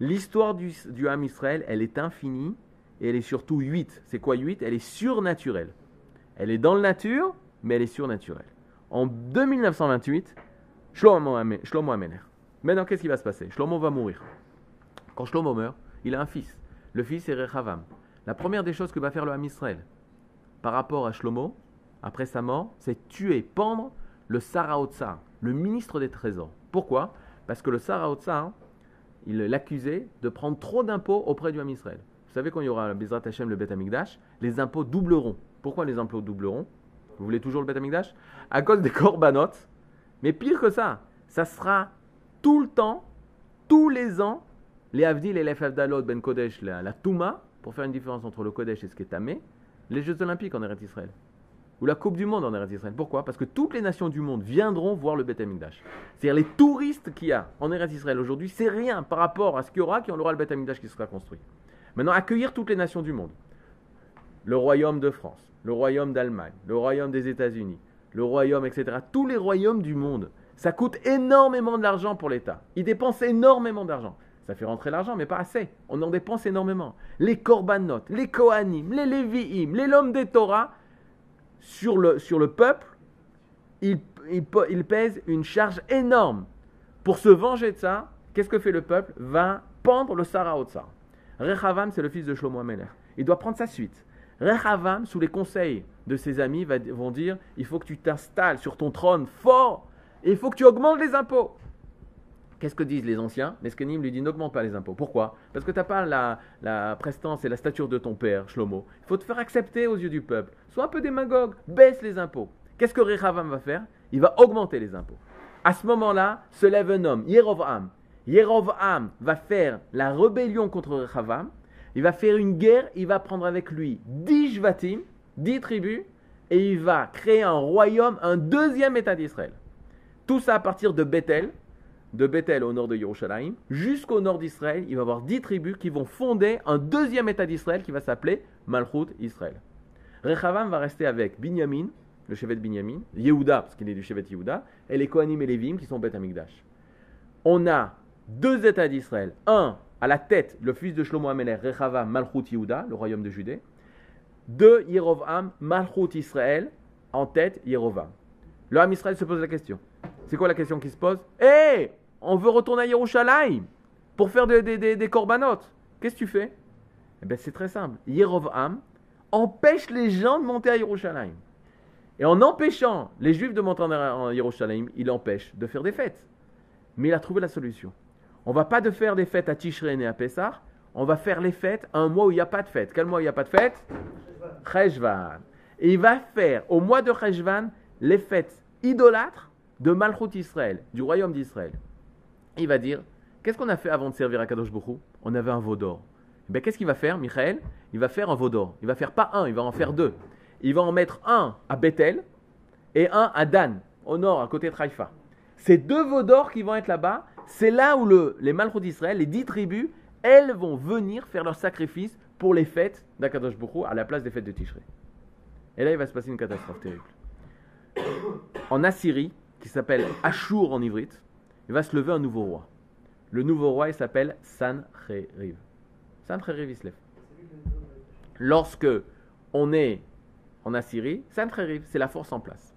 Speaker 1: L'histoire du, du Ham Israël, elle est infinie et elle est surtout 8. C'est quoi 8 Elle est surnaturelle. Elle est dans le nature, mais elle est surnaturelle. En 2928, Shlomo Shlomo Ameler. Maintenant, qu'est-ce qui va se passer? Shlomo va mourir. Quand Shlomo meurt, il a un fils. Le fils est Rechavam. La première des choses que va faire le Ham Israël par rapport à Shlomo, après sa mort, c'est tuer, pendre le Saraotsar, le ministre des Trésors. Pourquoi? Parce que le Saraotsar, il l'accusait de prendre trop d'impôts auprès du Ham Israël. Vous savez, quand il y aura Bezrat Hashem, le Bet Amikdash, les impôts doubleront. Pourquoi les impôts doubleront? Vous voulez toujours le Bet Amikdash À cause des corbanotes. Mais pire que ça, ça sera tout le temps, tous les ans, les Avdil et les Fafdalot, Ben Kodesh, la, la Touma, pour faire une différence entre le Kodesh et ce qui est Tamé, les Jeux Olympiques en Eretz Israël. Ou la Coupe du Monde en Eretz Israël. Pourquoi? Parce que toutes les nations du monde viendront voir le Bet Amikdash. C'est-à-dire les touristes qu'il y a en Eretz Israël aujourd'hui, c'est rien par rapport à ce qu'il y aura quand on aura le Bet Amikdash qui sera construit. Maintenant, accueillir toutes les nations du monde. Le royaume de France, le royaume d'Allemagne, le royaume des États-Unis, le royaume, etc. Tous les royaumes du monde. Ça coûte énormément d'argent pour l'État. Ils dépensent énormément d'argent. Ça fait rentrer l'argent, mais pas assez. On en dépense énormément. Les korbanot, les kohanim, les lévi'im, les l'homme des Torah, sur le, sur le peuple, ils, ils, ils pèsent une charge énorme. Pour se venger de ça, qu'est-ce que fait le peuple? Va pendre le Sarah au Tsar. Rechavam, c'est le fils de Shlomo. Il doit prendre sa suite. Rechavam, sous les conseils de ses amis, va- vont dire il faut que tu t'installes sur ton trône fort et il faut que tu augmentes les impôts. Qu'est-ce que disent les anciens? Les Skenim lui disent n'augmente pas les impôts. Pourquoi? Parce que tu n'as pas la, la prestance et la stature de ton père, Shlomo. Il faut te faire accepter aux yeux du peuple. Sois un peu démagogue, baisse les impôts. Qu'est-ce que Rechavam va faire? Il va augmenter les impôts. À ce moment-là, se lève un homme, Yerovam. Yerovam va faire la rébellion contre Rechavam. Il va faire une guerre, il va prendre avec lui 10 Jvatim, 10 tribus, et il va créer un royaume, un deuxième État d'Israël. Tout ça à partir de Bethel, de Bethel au nord de Yerushalayim, jusqu'au nord d'Israël, il va y avoir 10 tribus qui vont fonder un deuxième État d'Israël qui va s'appeler Malchut Israël. Rechavam va rester avec Binyamin, le chevet de Binyamin, Yehuda, parce qu'il est du chevet de Yehuda, et les Kohanim et Lévim qui sont Beth Amikdash. On a deux États d'Israël. Un, à la tête, le fils de Shlomo Ameler, Rechavam, Malchut Yehuda, le royaume de Judée. Deux, Yerovam, Malchut Israël, en tête, Yerovam. Le Ham Israël se pose la question. C'est quoi la question qui se pose Hé On veut retourner à Yerushalayim pour faire des, des, des, corbanotes. Qu'est-ce que tu fais Eh bien, c'est très simple. Yerovam empêche les gens de monter à Yerushalayim. Et en empêchant les Juifs de monter en Yerushalayim, il empêche de faire des fêtes. Mais il a trouvé la solution. On va pas de faire des fêtes à Tishrei et à Pessah, on va faire les fêtes un mois où il n'y a pas de fête. Quel mois il n'y a pas de fête? Cheshvan. Et il va faire au mois de Cheshvan les fêtes idolâtres de Malchut Israël, du royaume d'Israël. Il va dire Qu'est-ce qu'on a fait avant de servir à Kadosh Baruch Hu? On avait un veau d'or. Eh bien, qu'est-ce qu'il va faire, Michael? Il va faire un veau d'or. Il va faire pas un, il va en faire deux. Il va en mettre un à Bethel et un à Dan, au nord, à côté de Haïfa. Ces deux veaux d'or qui vont être là-bas, c'est là où le- les Malchut d'Israël, les dix tribus, elles vont venir faire leur sacrifice pour les fêtes d'Akadosh Hu à la place des fêtes de Tishrei. Et là, il va se passer une catastrophe terrible. En Assyrie, qui s'appelle Ashur en ivrite, il va se lever un nouveau roi. Le nouveau roi, il s'appelle Sancheriv. Sancheriv, il se lève. Lorsque on est en Assyrie, Sancheriv, c'est la force en place.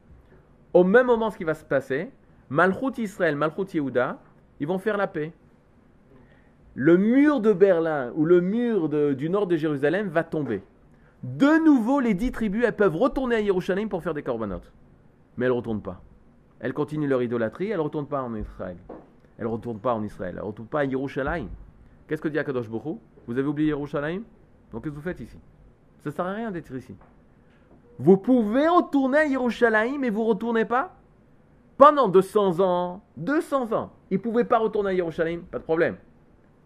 Speaker 1: Au même moment, ce qui va se passer, Malchut Israël, Malchut Yehuda, ils vont faire la paix. Le mur de Berlin ou le mur du nord de Jérusalem va tomber. De nouveau, les dix tribus, elles peuvent retourner à Yerushalayim pour faire des corbanotes. Mais elles ne retournent pas. Elles continuent leur idolâtrie, elles ne retournent pas en Israël. Elles ne retournent pas en Israël, elles ne retournent pas à Yerushalayim. Qu'est-ce que dit Akadosh Hu? Vous avez oublié Yerushalayim Donc qu'est-ce que vous faites ici? Ça ne sert à rien d'être ici. Vous pouvez retourner à Yerushalayim mais vous ne retournez pas? Pendant 200 ans, 200 ans, ils ne pouvaient pas retourner à Yerushalayim, pas de problème.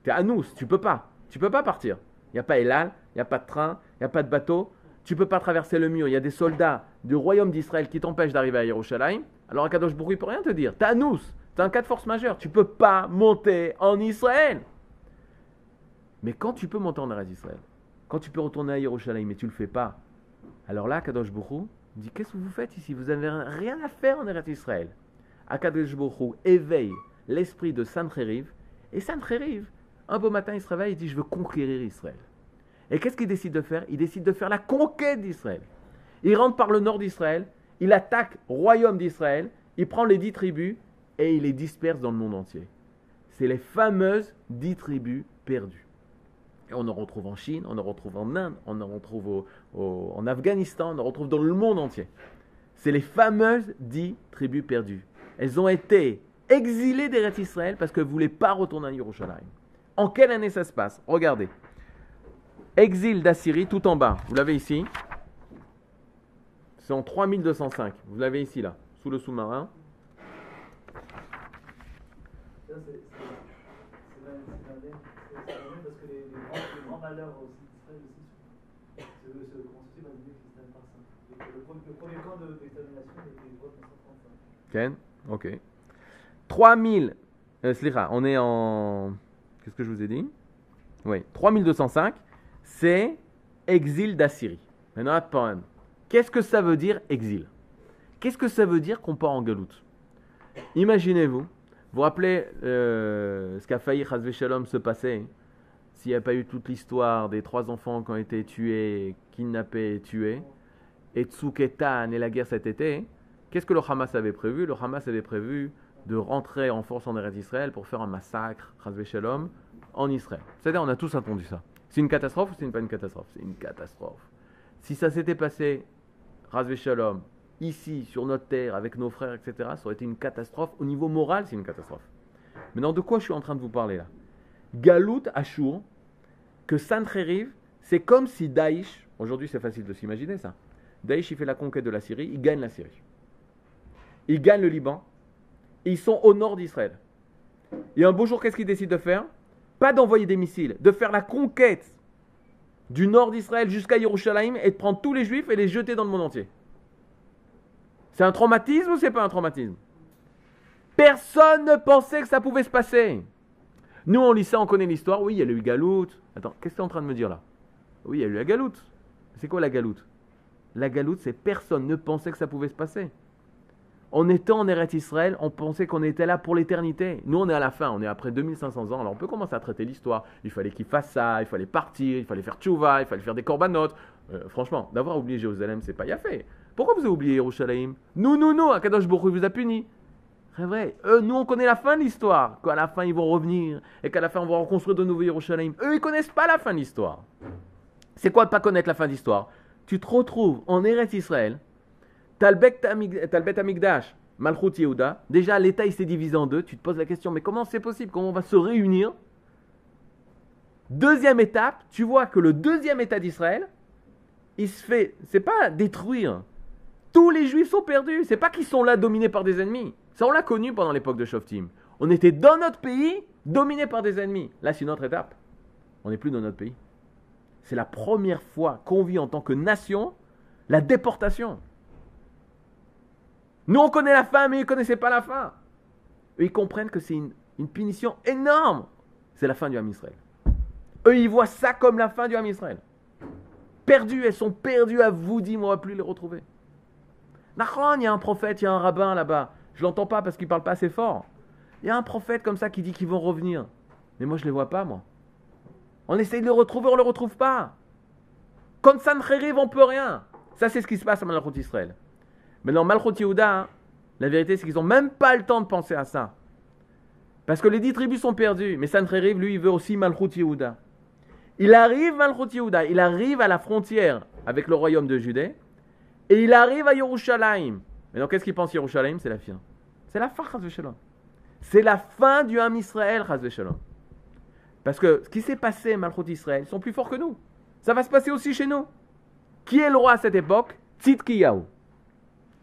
Speaker 1: Tu es à nous, tu peux pas. Tu peux pas partir. Il n'y a pas Elal, il n'y a pas de train, il n'y a pas de bateau. Tu peux pas traverser le mur. Il y a des soldats du royaume d'Israël qui t'empêchent d'arriver à Yerushalayim. Alors Akadosh Hu, il peut rien te dire. T'es à nous. T'es un cas de force majeure. Tu peux pas monter en Israël. Mais quand tu peux monter en Eretz Israël, quand tu peux retourner à Yerushalayim mais tu le fais pas, alors là, Akadosh Baruch Hu dit Qu'est-ce que vous faites ici? Vous n'avez rien à faire en Eretz Israël. Akadosh éveille l'esprit de Sancheriv. Et Sancheriv, un beau matin, il se réveille et dit Je veux conquérir Israël. Et qu'est-ce qu'il décide de faire? Il décide de faire la conquête d'Israël. Il rentre par le nord d'Israël, il attaque le royaume d'Israël, il prend les dix tribus et il les disperse dans le monde entier. C'est les fameuses dix tribus perdues. Et on en retrouve en Chine, on en retrouve en Inde, on en retrouve en Afghanistan, on en retrouve dans le monde entier. C'est les fameuses dix tribus perdues. Elles ont été exilées d'Eretz Israël parce qu'elles ne voulaient pas retourner à Yerushalayim. En quelle année ça se passe? Regardez. Exil d'Assyrie tout en bas. Vous l'avez ici? C'est en 3205. Vous l'avez ici, là, sous le sous-marin.
Speaker 2: Ça, c'est- c'est- c'est mal- c'est mal- c'est- c'est mal parce que les, les grands, les grands malheurs aussi d'Israël aussi sont. C'est le, c'est le comment ça s'appelle, Christian par ça. Le, le premier- le premier camp de- d'extermination était en 1935.
Speaker 1: Ken? Ok. 3000. Euh, on est en. Qu'est-ce que je vous ai dit? Oui, 3205, c'est exil d'Assyrie. Maintenant. Qu'est-ce que ça veut dire exil? Qu'est-ce que ça veut dire qu'on part en galoute? Imaginez-vous, vous rappelez euh, ce qu'a failli Chazvé Shalom se passer s'il n'y avait pas eu toute l'histoire des trois enfants qui ont été tués, kidnappés et tués, et Tsuketan et la guerre cet été, qu'est-ce que le Hamas avait prévu? Le Hamas avait prévu de rentrer en force en Eretz Israël pour faire un massacre, Shalom, en Israël. C'est-à-dire, on a tous attendu ça. C'est une catastrophe ou c'est pas une catastrophe? C'est une catastrophe. Si ça s'était passé, Chazvé Shalom, ici, sur notre terre, avec nos frères, etc., ça aurait été une catastrophe. Au niveau moral, c'est une catastrophe. Maintenant, de quoi je suis en train de vous parler là? Galout, Ashur, que Sancheriv, c'est comme si Daesh, aujourd'hui c'est facile de s'imaginer ça, Daesh il fait la conquête de la Syrie, il gagne la Syrie. Il gagne le Liban, ils sont au nord d'Israël. Et un beau jour, qu'est-ce qu'ils décident de faire? Pas d'envoyer des missiles, de faire la conquête du nord d'Israël jusqu'à Yerushalayim et de prendre tous les juifs et les jeter dans le monde entier. C'est un traumatisme ou c'est pas un traumatisme? Personne ne pensait que ça pouvait se passer. Nous, on lit ça, on connaît l'histoire. Oui, il y a eu Galoute. Attends, qu'est-ce que tu es en train de me dire là? Oui, il y a eu la Galoute. C'est quoi la Galoute? La Galoute, c'est personne ne pensait que ça pouvait se passer. En étant en Eretz Israël, on pensait qu'on était là pour l'éternité. Nous, on est à la fin, on est après 2500 ans. Alors, on peut commencer à traiter l'histoire. Il fallait qu'il fasse ça, il fallait partir, il fallait faire tchouva, il fallait faire des corbanotes. Euh, franchement, d'avoir oublié Jérusalem, c'est pas fait. Pourquoi vous avez oublié Yerushalayim? Nous, nous, nous, Akadosh Baruch vous a puni. C'est vrai. Eux, nous, on connaît la fin de l'histoire. Qu'à la fin, ils vont revenir. Et qu'à la fin, on va reconstruire de nouveau Yerushalayim. Eux, ils connaissent pas la fin de l'histoire. C'est quoi de pas connaître la fin de l'histoire? Tu te retrouves en Eretz Israël. T'as le Bet Amig- t'as le Bet Amigdash, Malchut Yehuda. Déjà, l'État, il s'est divisé en deux. Tu te poses la question, mais comment c'est possible? Comment on va se réunir? Deuxième étape, tu vois que le deuxième État d'Israël, il se fait, c'est pas détruire. Tous les Juifs sont perdus. C'est pas qu'ils sont là dominés par des ennemis. Ça, on l'a connu pendant l'époque de Shoftim. On était dans notre pays, dominés par des ennemis. Là, c'est une autre étape. On n'est plus dans notre pays. C'est la première fois qu'on vit en tant que nation la déportation. Nous, on connaît la fin, mais ils ne connaissaient pas la fin. Eux, ils comprennent que c'est une, punition énorme. C'est la fin du Ham Israël. Eux, ils voient ça comme la fin du Ham Israël. Perdus, elles sont perdues à vous, ne va plus les retrouver. Nachon, il y a un prophète, il y a un rabbin là-bas. Je l'entends pas parce qu'il parle pas assez fort. Il y a un prophète comme ça qui dit qu'ils vont revenir. Mais moi, je les vois pas, moi. On essaye de le retrouver, on le retrouve pas. Quand ça ne arrive, on peut rien. Ça, c'est ce qui se passe à Malchut Israël. Maintenant, Malchut Yehuda, hein, la vérité, c'est qu'ils n'ont même pas le temps de penser à ça. Parce que les dix tribus sont perdues. Mais Sancheriv, lui, il veut aussi Malchut Yehuda. Il arrive, Malchut Yehuda, il arrive à la frontière avec le royaume de Judée. Et il arrive à Yerushalayim. Maintenant, qu'est-ce qu'il pense Yerushalayim? C'est la fin. C'est la fin, Shalom. C'est la fin du Ham Israël, Shalom. Parce que ce qui s'est passé, Malchut Israël, ils sont plus forts que nous. Ça va se passer aussi chez nous. Qui est le roi à cette époque? Tzidkiyahu.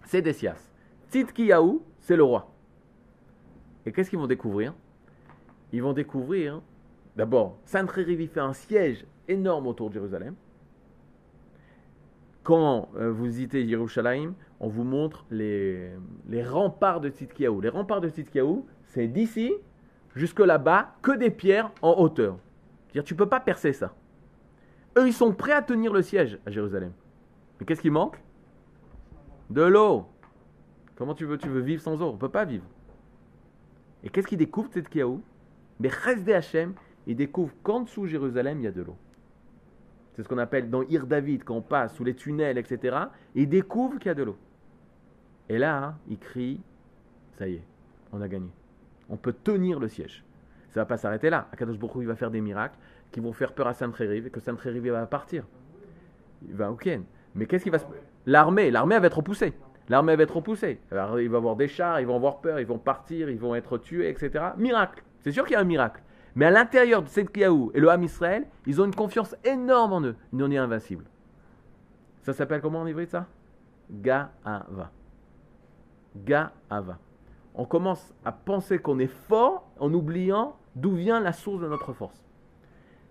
Speaker 1: C'est Décias. Tzidkiyahu, c'est le roi. Et qu'est-ce qu'ils vont découvrir? Ils vont découvrir, d'abord, Sancheriv fait un siège énorme autour de Jérusalem. Quand euh, vous visitez Yerushalayim, on vous montre les, les remparts de Tzidkiyahu. Les remparts de Tzidkiyahu, c'est d'ici jusque là-bas que des pierres en hauteur. C'est-à-dire, tu ne peux pas percer ça. Eux, ils sont prêts à tenir le siège à Jérusalem. Mais qu'est-ce qui manque? De l'eau. Comment tu veux, tu veux vivre sans eau? On ne peut pas vivre. Et qu'est-ce qu'ils découvrent, Tzidkiyahu Mais Chesde Hashem, ils découvrent qu'en dessous de Jérusalem, il y a de l'eau. C'est ce qu'on appelle dans Ir David, quand on passe sous les tunnels, etc. Ils découvrent qu'il y a de l'eau. Et là, ils crient, ça y est, on a gagné. On peut tenir le siège. Ça va pas s'arrêter là. Akadosh Baruch il va faire des miracles qui vont faire peur à Sancheriv et que Sancheriv va partir. Il va au Ken. Mais qu'est-ce qui va se L'armée, l'armée va être repoussée. L'armée va être repoussée. Alors, il va y avoir des chars, ils vont avoir peur, ils vont partir, ils vont être tués, etc. Miracle. C'est sûr qu'il y a un miracle. Mais à l'intérieur de Tzedkiaou et le Ham Israël, ils ont une confiance énorme en eux. Ils n'ont est invincible. Ça s'appelle comment en hébreu ça? Ga'ava. Ga'ava. On commence à penser qu'on est fort en oubliant d'où vient la source de notre force.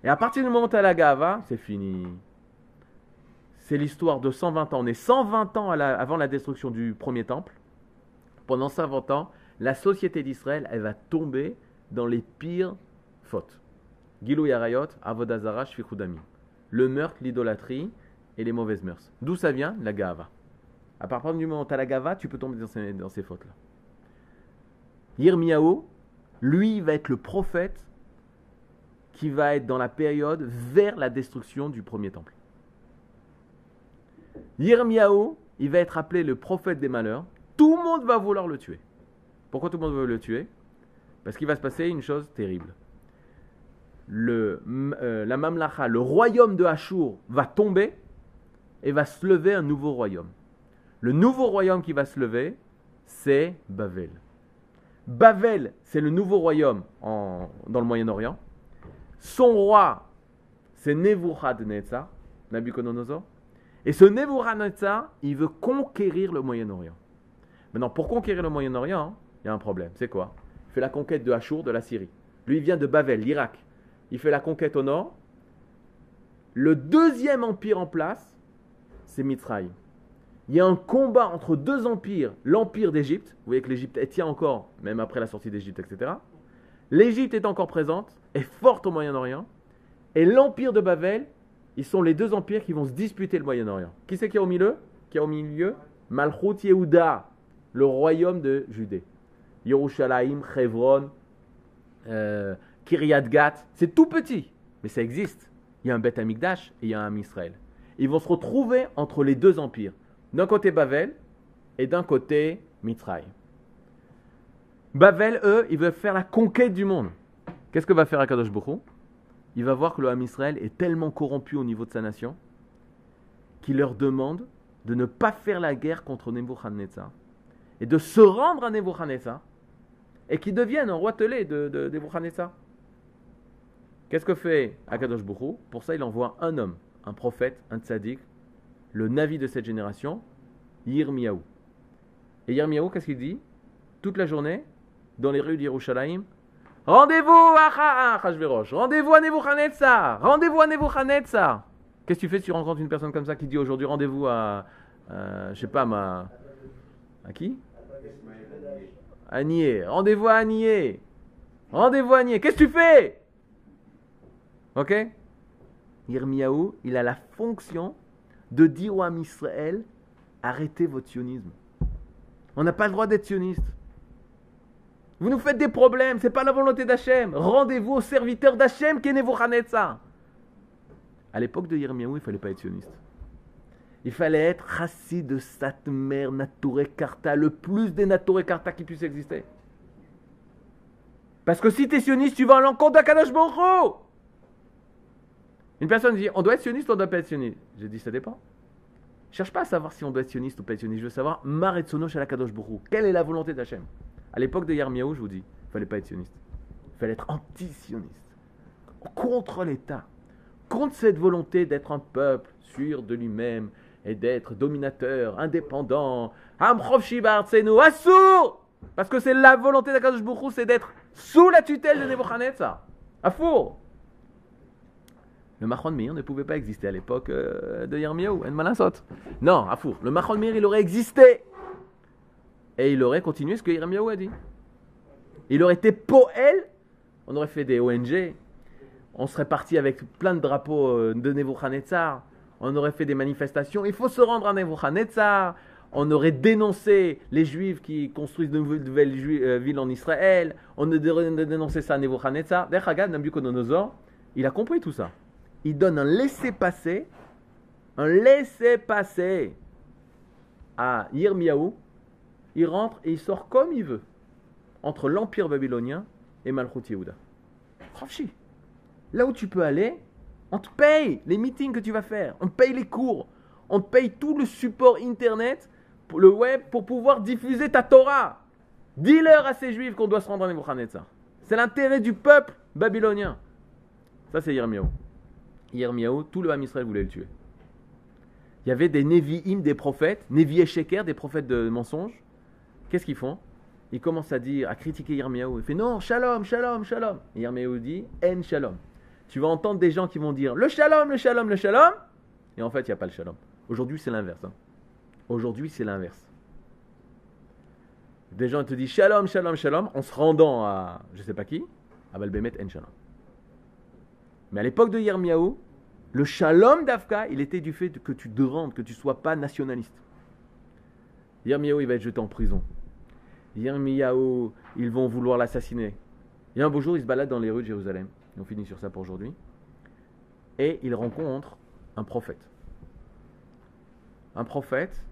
Speaker 1: Et à partir du moment où tu as la Ga'ava, c'est fini. C'est l'histoire de 120 ans. On est 120 ans avant la destruction du premier temple. Pendant 120 ans, la société d'Israël, elle va tomber dans les pires fautes. Gilou Yarayot, Avodazara, Shfichudami. Le meurtre, l'idolâtrie et les mauvaises mœurs. D'où ça vient? La Gava. À partir du moment où tu as la Gava, tu peux tomber dans ces, dans ces fautes-là. Yirmiyahu, lui, va être le prophète qui va être dans la période vers la destruction du premier temple. Yirmiyahu, il va être appelé le prophète des malheurs. Tout le monde va vouloir le tuer. Pourquoi tout le monde veut le tuer? Parce qu'il va se passer une chose terrible. Le, euh, la Mamlacha, le royaume de Hachour, va tomber et va se lever un nouveau royaume. Le nouveau royaume qui va se lever, c'est Bavel. Bavel, c'est le nouveau royaume dans le Moyen-Orient. Son roi, c'est Nebuchadnezzar, Nabucodonosor. Et ce Nebuchadnezzar, il veut conquérir le Moyen-Orient. Maintenant, pour conquérir le Moyen-Orient, il y a un problème. C'est quoi? Il fait la conquête de Hachour, de la Syrie. Lui, il vient de Bavel, l'Irak. Il fait la conquête au nord. Le deuxième empire en place, c'est Mitzrayim. Il y a un combat entre deux empires, l'empire d'Égypte, vous voyez que l'Égypte tient encore, même après la sortie d'Égypte, etc. L'Égypte est encore présente, est forte au Moyen-Orient, et l'empire de Babel, ils sont les deux empires qui vont se disputer le Moyen-Orient. Qui c'est qui est au milieu? Qui est au milieu? Malchut Yehuda, le royaume de Judée. Yerushalayim, Hebron, euh, Kiryat Gat, c'est tout petit, mais ça existe. Il y a un Beth Amikdash et il y a un Israël. Ils vont se retrouver entre les deux empires. D'un côté Bavel et d'un côté Mitraï. Bavel, eux, ils veulent faire la conquête du monde. Qu'est-ce que va faire Akadosh Bokhu Il va voir que le Ham Israël est tellement corrompu au niveau de sa nation qu'il leur demande de ne pas faire la guerre contre Nebuchadnezzar et de se rendre à Nebuchadnezzar et qui deviennent un roi telé de, Nebuchadnezzar. Qu'est-ce que fait Akadosh Bokhu Pour ça, il envoie un homme, un prophète, un tzaddik, le Navi de cette génération, Yirmiyahu. Et Yirmiyahu, qu'est-ce qu'il dit? Toute la journée, dans les rues d'Yerushalayim, Rendez-vous à rendez-vous à Nebuchadnezzar, rendez-vous à Nebuchadnezzar. Qu'est-ce que tu fais si tu rencontres une personne comme ça qui dit aujourd'hui rendez-vous à, je sais pas, ma, à qui? À Nier. Rendez-vous à Nier. Rendez-vous à Nier. Qu'est-ce que tu fais? Ok? Yirmiyahu, il a la fonction de dire à Israël arrêtez votre sionisme. On n'a pas le droit d'être sioniste. Vous nous faites des problèmes, c'est pas la volonté d'Hachem. Rendez-vous au serviteur d'Hachem qui est. À l'époque de Yirmiyahu, il fallait pas être sioniste. Il fallait être chassid de Satmer, Nature Karta, le plus des Nature Karta qui puissent exister. Parce que si tu es sioniste, tu vas à l'encontre d'Akadash Baruch Une personne dit on doit être sioniste ou on doit pas être sioniste? J'ai dit ça dépend. Je cherche pas à savoir si on doit être sioniste ou pas être sioniste. Je veux savoir Maretsono Shalakadosh Baruch Quelle est la volonté d'Hachem? À l'époque de Yermiaou, je vous dis, il fallait pas être sioniste. Il fallait être anti-sioniste. Contre l'État. Contre cette volonté d'être un peuple sûr de lui-même, et d'être dominateur, indépendant. Parce que c'est la volonté d'Akadosh Baruch c'est d'être sous la tutelle de Nebuchadnezzar. Afour. Le Machon Meir ne pouvait pas exister à l'époque euh, de Yermiaou, en Malansot. Non, Afour. Le Machon Meir, il aurait existé. Et il aurait continué ce que Yermiaou a dit. Il aurait été Poel. On aurait fait des ONG. On serait parti avec plein de drapeaux euh, de Nebuchadnezzar on aurait fait des manifestations. Il faut se rendre à Nebuchadnezzar. On aurait dénoncé les Juifs qui construisent de nouvelles euh, villes en Israël. On aurait dénoncé ça à Nebuchadnezzar. D'ailleurs, Nabucodonosor, il a compris tout ça. Il donne un laissez-passer, un laissez-passer à Yirmiyahu. Il rentre et il sort comme il veut entre l'empire babylonien et Malchut Yehuda. Là où tu peux aller, on te paye les meetings que tu vas faire. On te paye les cours. On te paye tout le support internet, le web, pour pouvoir diffuser ta Torah. Dis-leur à ces juifs qu'on doit se rendre à Nebuchadnezzar. C'est l'intérêt du peuple babylonien. Ça, c'est Yirmiyahu. Yirmiyahu, tout le Ham Israël voulait le tuer. Il y avait des Nevi'im, des prophètes, Nevi Sheker, des prophètes de mensonges. Qu'est-ce qu'ils font? Ils commencent à dire, à critiquer Yirmiyahu. Il fait non, shalom, shalom, shalom. Et dit, en shalom. Tu vas entendre des gens qui vont dire le shalom, le shalom, le shalom. Et en fait, il n'y a pas le shalom. Aujourd'hui, c'est l'inverse. hein. Aujourd'hui, c'est l'inverse. Des gens te disent shalom, shalom, shalom, en se rendant à je sais pas qui, à Balbemet en shalom. Mais à l'époque de Yirmiyahu, le shalom d'Afka, il était du fait que tu te rendes, que tu ne sois pas nationaliste. Yirmiyahu, il va être jeté en prison. Yirmiyahu, ils vont vouloir l'assassiner. Et un beau jour, il se balade dans les rues de Jérusalem. On finit sur ça pour aujourd'hui. Et il rencontre un prophète. Un prophète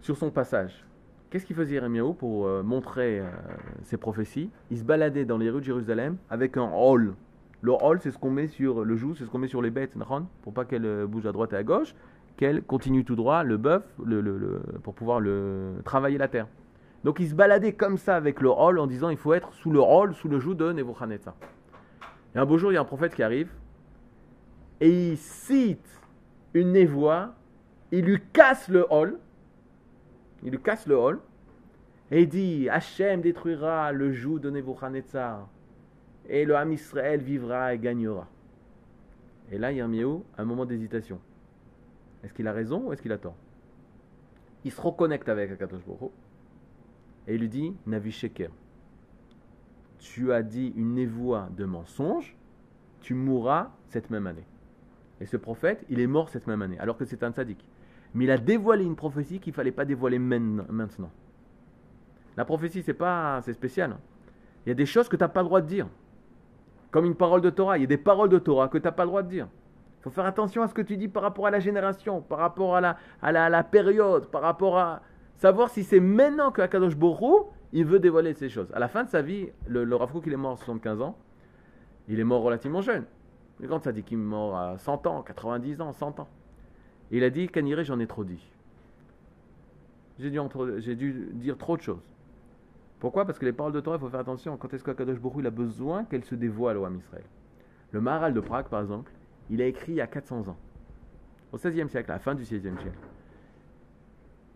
Speaker 1: sur son passage. Qu'est-ce qu'il faisait Yirmiyahu pour euh, montrer euh, ses prophéties? Il se baladait dans les rues de Jérusalem avec un hall. Le hall, c'est ce qu'on met sur le joug, c'est ce qu'on met sur les bêtes, pour pas qu'elles euh, bougent à droite et à gauche, qu'elles continuent tout droit, le bœuf, pour pouvoir le, travailler la terre. Donc il se baladait comme ça avec le hall en disant il faut être sous le hall, sous le joug de Nebuchadnezzar. Et un beau jour, il y a un prophète qui arrive et il cite une névoie, il lui casse le hall, il lui casse le hall et il dit Hachem détruira le joug de Nebuchadnezzar et le Ham Israël vivra et gagnera. Et là, Yirmiyahu a un moment d'hésitation. Est-ce qu'il a raison ou est-ce qu'il a tort? Il se reconnecte avec Akadosh Baruch et il lui dit Navi Sheker, tu as dit une névoie de mensonge, tu mourras cette même année. Et ce prophète, il est mort cette même année, alors que c'est un sadique. Mais il a dévoilé une prophétie qu'il ne fallait pas dévoiler maintenant. La prophétie, c'est pas, c'est spécial. hein. Il y a des choses que tu n'as pas le droit de dire. Comme une parole de Torah. Il y a des paroles de Torah que tu n'as pas le droit de dire. Il faut faire attention à ce que tu dis par rapport à la génération, par rapport à la, à la, à la période, par rapport à savoir si c'est maintenant que Akadosh Borou, il veut dévoiler ces choses. À la fin de sa vie, le, le Rav il est mort à 75 ans. Il est mort relativement jeune. Mais quand ça dit qu'il est mort à 100 ans, 90 ans, 100 ans. Il a dit, Kaniré, j'en ai trop dit. J'ai dû, j'ai dû dire trop de choses. Pourquoi? Parce que les paroles de Torah, il faut faire attention. Quand est-ce qu'Akadosh Hu, il a besoin qu'elles se dévoilent au Ham Israël Le Maharal de Prague, par exemple, il a écrit il y a 400 ans. Au XVIe siècle, à la fin du XVIe siècle.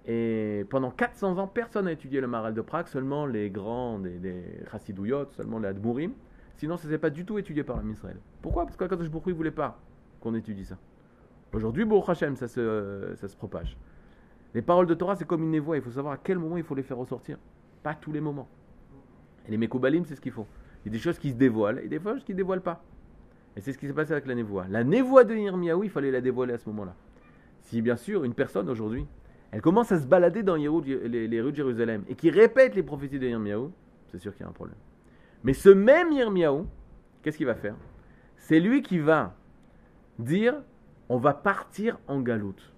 Speaker 1: Et pendant 400 ans, personne n'a étudié le Maharal de Prague, seulement les grands, les, les seulement les Admourim. Sinon, ça ne s'est pas du tout étudié par l'Am Israël. Pourquoi? Parce qu'Akadosh Baruch ne voulait pas qu'on étudie ça. Aujourd'hui, Baruch Hashem, ça se, ça se propage. Les paroles de Torah, c'est comme une névoie. Il faut savoir à quel moment il faut les faire ressortir. Pas tous les moments. Et les Mekoubalim, c'est ce qu'il faut. Il y a des choses qui se dévoilent et des choses qui ne dévoilent pas. Et c'est ce qui s'est passé avec la névoie. La névoie de Yirmiyahu, il fallait la dévoiler à ce moment-là. Si bien sûr, une personne aujourd'hui, elle commence à se balader dans les rues de Jérusalem et qui répète les prophéties de Yirmiyahu, c'est sûr qu'il y a un problème. Mais ce même Yirmiyahu, qu'est-ce qu'il va faire? C'est lui qui va dire on va partir en galoute.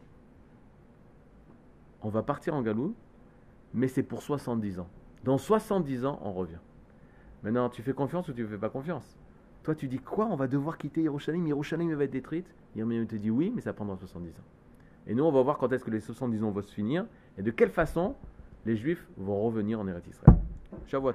Speaker 1: On va partir en galoute, mais c'est pour 70 ans. Dans 70 ans, on revient. Maintenant, tu fais confiance ou tu ne fais pas confiance? Toi, tu dis quoi? On va devoir quitter Yerushalayim Yerushalayim va être détruite Yirmiyahu te dit oui, mais ça prendra 70 ans. Et nous, on va voir quand est-ce que les 70 ans vont se finir et de quelle façon les Juifs vont revenir en Eretz Israël. Shavuot.